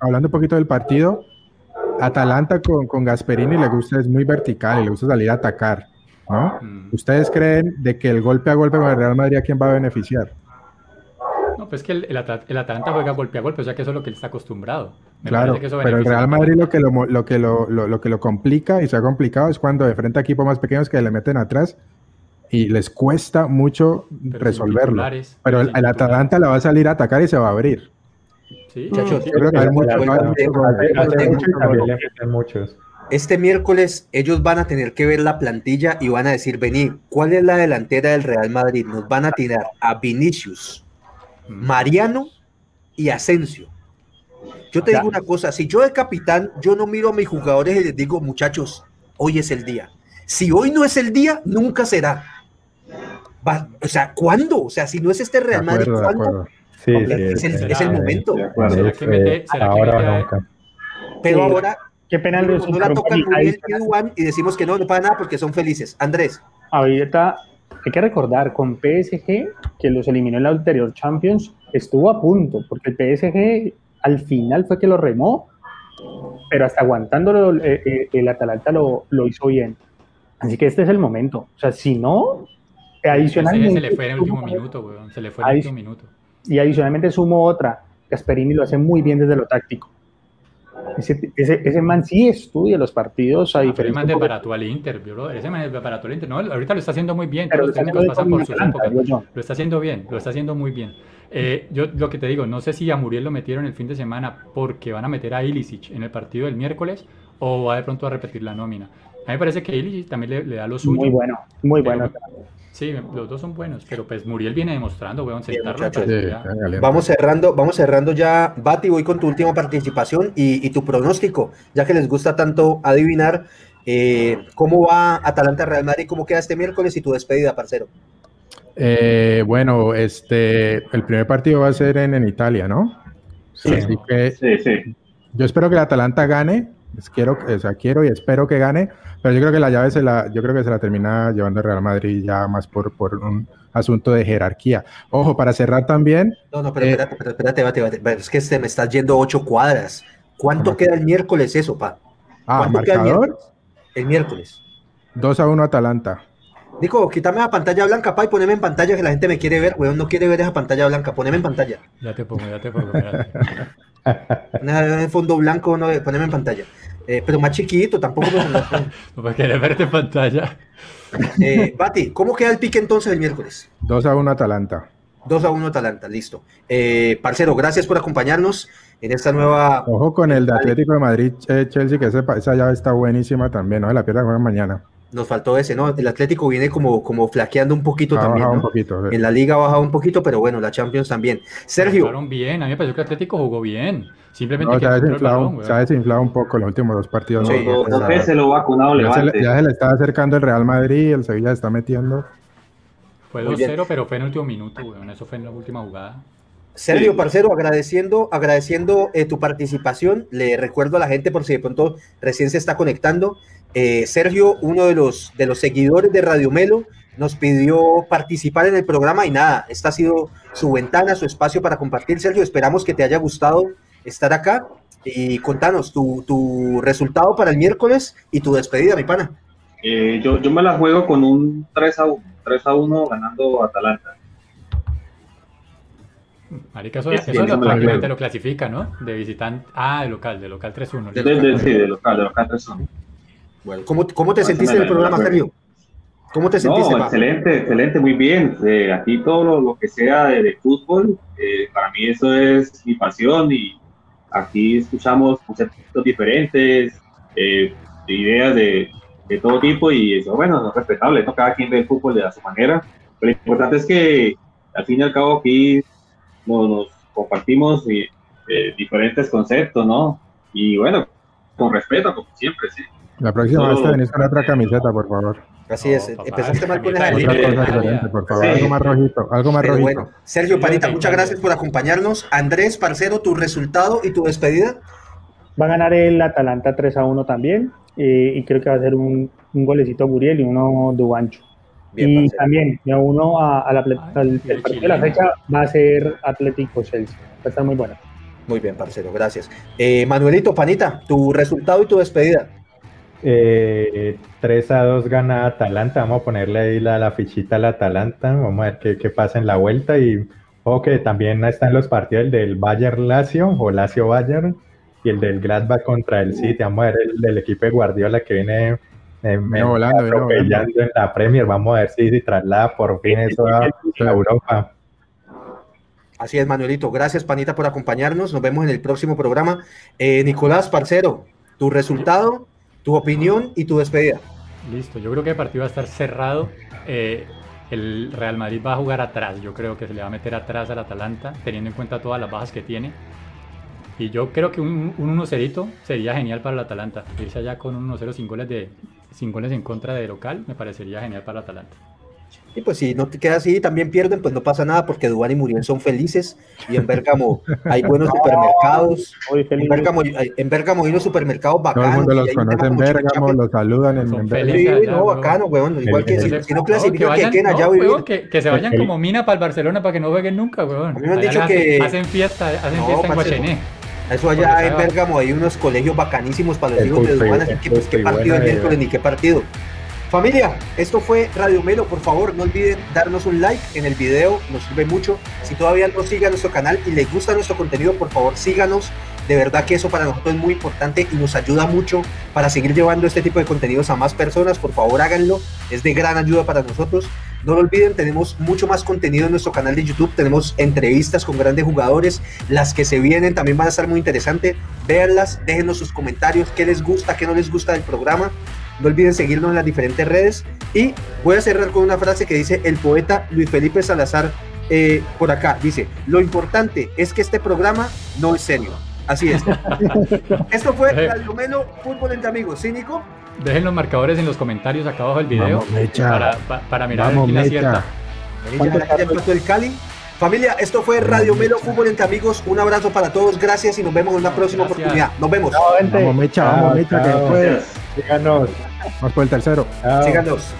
hablando un poquito del partido, Atalanta con, con Gasperini le gusta, es muy vertical y le gusta salir a atacar, ¿no? Mm. ¿Ustedes creen de que el golpe a golpe con el Real Madrid a quién va a beneficiar? No, pues que el, el, Ata- el Atalanta juega golpe a golpe, o sea que eso es lo que él está acostumbrado. Me Claro, parece que eso pero el Real al Madrid lo que lo, lo que lo, lo- lo que lo complica y se ha complicado es cuando de frente a equipos más pequeños que le meten atrás y les cuesta mucho Pero resolverlo. Pero el, el. Atalanta la va a salir a atacar y se va a abrir. Sí, Muchachos. Este miércoles ellos van a tener que ver la plantilla y van a decir, vení, ¿cuál es la delantera del Real Madrid? Nos van a tirar a Vinicius, Mariano y Asensio. Yo te digo una cosa, si yo de capitán, yo no miro a mis jugadores y les digo, muchachos, hoy es el día. Si hoy no es el día, nunca será. Va- o sea, ¿cuándo? O sea, si no es este De Real Madrid, acuerdo, de ¿cuándo? acuerdo. Sí, Es, sí, el, es el momento. De. ¿Será Es, que mete- eh, será que ahora mete o a- nunca. Pero ahora Qué pena no, el no la tocan Muriel y y decimos que no, no para nada porque son felices. Andrés, Ahorita hay que recordar con PSG que los eliminó en la anterior Champions, estuvo a punto, porque el PSG al final fue que lo remó, pero hasta aguantándolo eh, eh, el Atalanta lo, lo hizo bien. Así que este es el momento. O sea, si no, Ese adicionalmente. se le fue en el último minuto, weón. Se le fue en el último minuto. Y adicionalmente sumo otra. Gasperini lo hace muy bien desde lo táctico. Ese, ese, ese man sí estudia los partidos a Ah, diferencia man de de- Barato al Inter, bro. Ese man al Inter. No, ahorita lo está haciendo muy bien. pero los lo técnicos está pasan por digo yo. Lo está haciendo bien, lo está haciendo muy bien. Eh, yo lo que te digo, no sé si a Muriel lo metieron el fin de semana porque van a meter a Ilicic en el partido del miércoles o va de pronto a repetir la nómina. A mí me parece que Ilicic también le, le da lo suyo. Muy bueno, muy Pero- bueno. Sí, los dos son buenos, pero pues Muriel viene demostrando, weón, Bien, sentarlo. Sí, caliente. vamos cerrando, vamos cerrando ya. Bati, voy con tu última participación y, y tu pronóstico, ya que les gusta tanto adivinar eh, cómo va Atalanta Real Madrid, cómo queda este miércoles y tu despedida, parcero. Eh, bueno, este, el primer partido va a ser en, en Italia, ¿no? Sí. Así que Sí, sí. yo espero que el Atalanta gane. Pues Quiero, o sea, quiero y espero que gane, pero yo creo que la llave se la, yo creo que se la termina llevando el Real Madrid ya más por, por un asunto de jerarquía. Ojo, para cerrar también, No, no, pero Eh, espérate, pero espérate, espérate, espérate, es que se me estás yendo ocho cuadras. ¿Cuánto queda el miércoles eso, pa? ah, ¿Cuánto queda el marcador, miércoles? El miércoles. 2 a 1 Atalanta. Nico, quítame la pantalla blanca, pa, y poneme en pantalla que la gente me quiere ver, weón, no quiere ver esa pantalla blanca, poneme en pantalla. Ya te pongo, ya te pongo. Nada en fondo blanco, no, poneme en pantalla. Eh, pero más chiquito, tampoco. pues, no- No puedes querer verte en pantalla. Eh, Bati, ¿cómo queda el pique entonces el miércoles? 2 a 1 Atalanta. 2 a 1 Atalanta, listo. Eh, parcero, gracias por acompañarnos en esta nueva. Ojo con el de Atlético de Madrid, eh, Chelsea, que ese esa llave está buenísima también, ¿no? La pierda juega mañana. Nos faltó ese, ¿no? El Atlético viene como, como flaqueando un poquito Ha también. bajado ¿no? un poquito. sí. En la liga ha bajado un poquito, pero bueno, la Champions también. Sergio, Jugaron bien, a mí me pareció que Atlético jugó bien. Simplemente No, que se ha no desinflado, balón, se ha desinflado un poco los últimos dos partidos. Sí, ¿no? verdad. veces lo vacunado ya, se, le- ya se le está acercando el Real Madrid, el Sevilla se está metiendo. Fue Muy bien. 2-0, pero fue en el último minuto, weón. Eso fue en la última jugada. Sergio, Sí. parcero, agradeciendo, agradeciendo eh, tu participación. Le recuerdo a la gente por si de pronto recién se está conectando. eh, Sergio, uno de los, de los seguidores de Radio Melo, nos pidió participar en el programa y nada, esta ha sido su ventana, su espacio para compartir. Sergio, esperamos que te haya gustado estar acá y contanos tu, tu resultado para el miércoles y tu despedida, mi pana. Eh, yo, yo me la juego con un 3 a 1, 3 a 1 ganando Atalanta. Marica, eso, eso lo prácticamente lo clasifica, ¿no? De visitante. Ah, de local, de local 3-1. De. De, de- sí, de local, de local 3 a 1. Bueno, ¿cómo, cómo te sentiste en el programa. Sergio? ¿Cómo te sentiste? No, excelente, excelente, muy bien. Eh, aquí todo lo, lo que sea de, de fútbol, eh, para mí eso es mi pasión y aquí escuchamos conceptos diferentes, eh, ideas de, de todo tipo y eso, bueno, es respetable, ¿no? cada quien ve el fútbol de a su manera. Pero lo importante es que al fin y al cabo aquí nos, nos compartimos eh, eh, diferentes conceptos, ¿no? Y bueno, con respeto, como siempre, sí. La próxima No. vez te venís con otra camiseta, por favor. Así No, es, papá, empezaste mal con la Otra de línea. cosa Italia. diferente, por favor. Sí. Algo más rojito, algo más Pero rojito. bueno, Sergio Panita, muchas gracias por acompañarnos. Andrés, parcero, tu resultado y tu despedida. Va a ganar el Atalanta 3 a 1 también. eh, y creo que va a ser un, un golecito Muriel y uno de Guancho. Bien, y también, me uno a, a la, ple- Ay, al el partido de la fecha va a ser Atlético Chelsea. Va a estar muy bueno. Muy bien, parcero, gracias. Eh, Manuelito, Panita, tu resultado y tu despedida. Eh, 3 a 2 gana Atalanta. Vamos a ponerle ahí la, la fichita al Atalanta. Vamos a ver qué, qué pasa en la vuelta. Y ojo que también están los partidos del Bayern Lazio o Lazio Bayern. y el del Gladbach contra el City. Vamos a ver el, el equipo de Guardiola que viene eh, Vino volando, en la Premier. Vamos a ver si, si traslada por fin eso a, a Europa. Así es, Manuelito. Gracias, Panita, por acompañarnos. Nos vemos en el próximo programa. Eh, Nicolás, parcero, tu resultado, tu opinión y tu despedida. Listo, yo creo que el partido va a estar cerrado. Eh, el Real Madrid va a jugar atrás. Yo creo que se le va a meter atrás al Atalanta, teniendo en cuenta todas las bajas que tiene. Y yo creo que un, un 1-0 sería genial para el Atalanta. Irse allá con un 1-0 sin goles, de, sin goles en contra de local me parecería genial para el Atalanta. Y pues si no te queda así y también pierden, pues no pasa nada porque Dubán y Muriel son felices y en Bérgamo hay buenos supermercados. En. Bérgamo, hay- en Bérgamo hay unos supermercados Todo el bacanos. mundo los conoce en Bérgamo, los saludan en, en. Bérgamo. Sí, allá, no, bacano, weón. Igual que si, si no clasifican, que que vayan, queden allá no, a vivir. weón, que, que se vayan como mina para el Barcelona para que no jueguen nunca, weón. A mí me han Allá dicho hacen- que- hacen fiesta, hacen No, fiesta en. Guachené. Eso Porque allá en Bérgamo hay unos colegios bacanísimos para los hijos de Dubán, así que pues qué partido el miércoles eh. ni qué partido. Familia, esto fue Radio Melo, por favor no olviden darnos un like en el video, nos sirve mucho. Si todavía no sigan nuestro canal y les gusta nuestro contenido, por favor síganos. De verdad que eso para nosotros es muy importante y nos ayuda mucho para seguir llevando este tipo de contenidos a más personas. Por favor háganlo, es de gran ayuda para nosotros. No lo olviden, tenemos mucho más contenido en nuestro canal de YouTube. Tenemos entrevistas con grandes jugadores. Las que se vienen también van a estar muy interesantes. Véanlas, déjenos sus comentarios, qué les gusta, qué no les gusta del programa. No olviden seguirnos en las diferentes redes. Y voy a cerrar con una frase que dice el poeta Luis Felipe Salazar eh, por acá. Dice, lo importante es que este programa no es serio. Así es. Esto fue Radio Melo, Fútbol entre Amigos. ¿Cínico? Dejen los marcadores en los comentarios acá abajo del video Vamos, Mecha. para, pa- para mirar Vamos, quién Mecha. acierta. Ya, ya empató el Cali. Familia, esto fue Radio Melo, Fútbol entre Amigos. Un abrazo para todos. Gracias y nos vemos en una próxima Gracias. oportunidad. Nos vemos. Chao, gente. Vamos, Mecha, vamos, Mecha, que después Síganos. Vamos por el tercero. Chao. Síganos.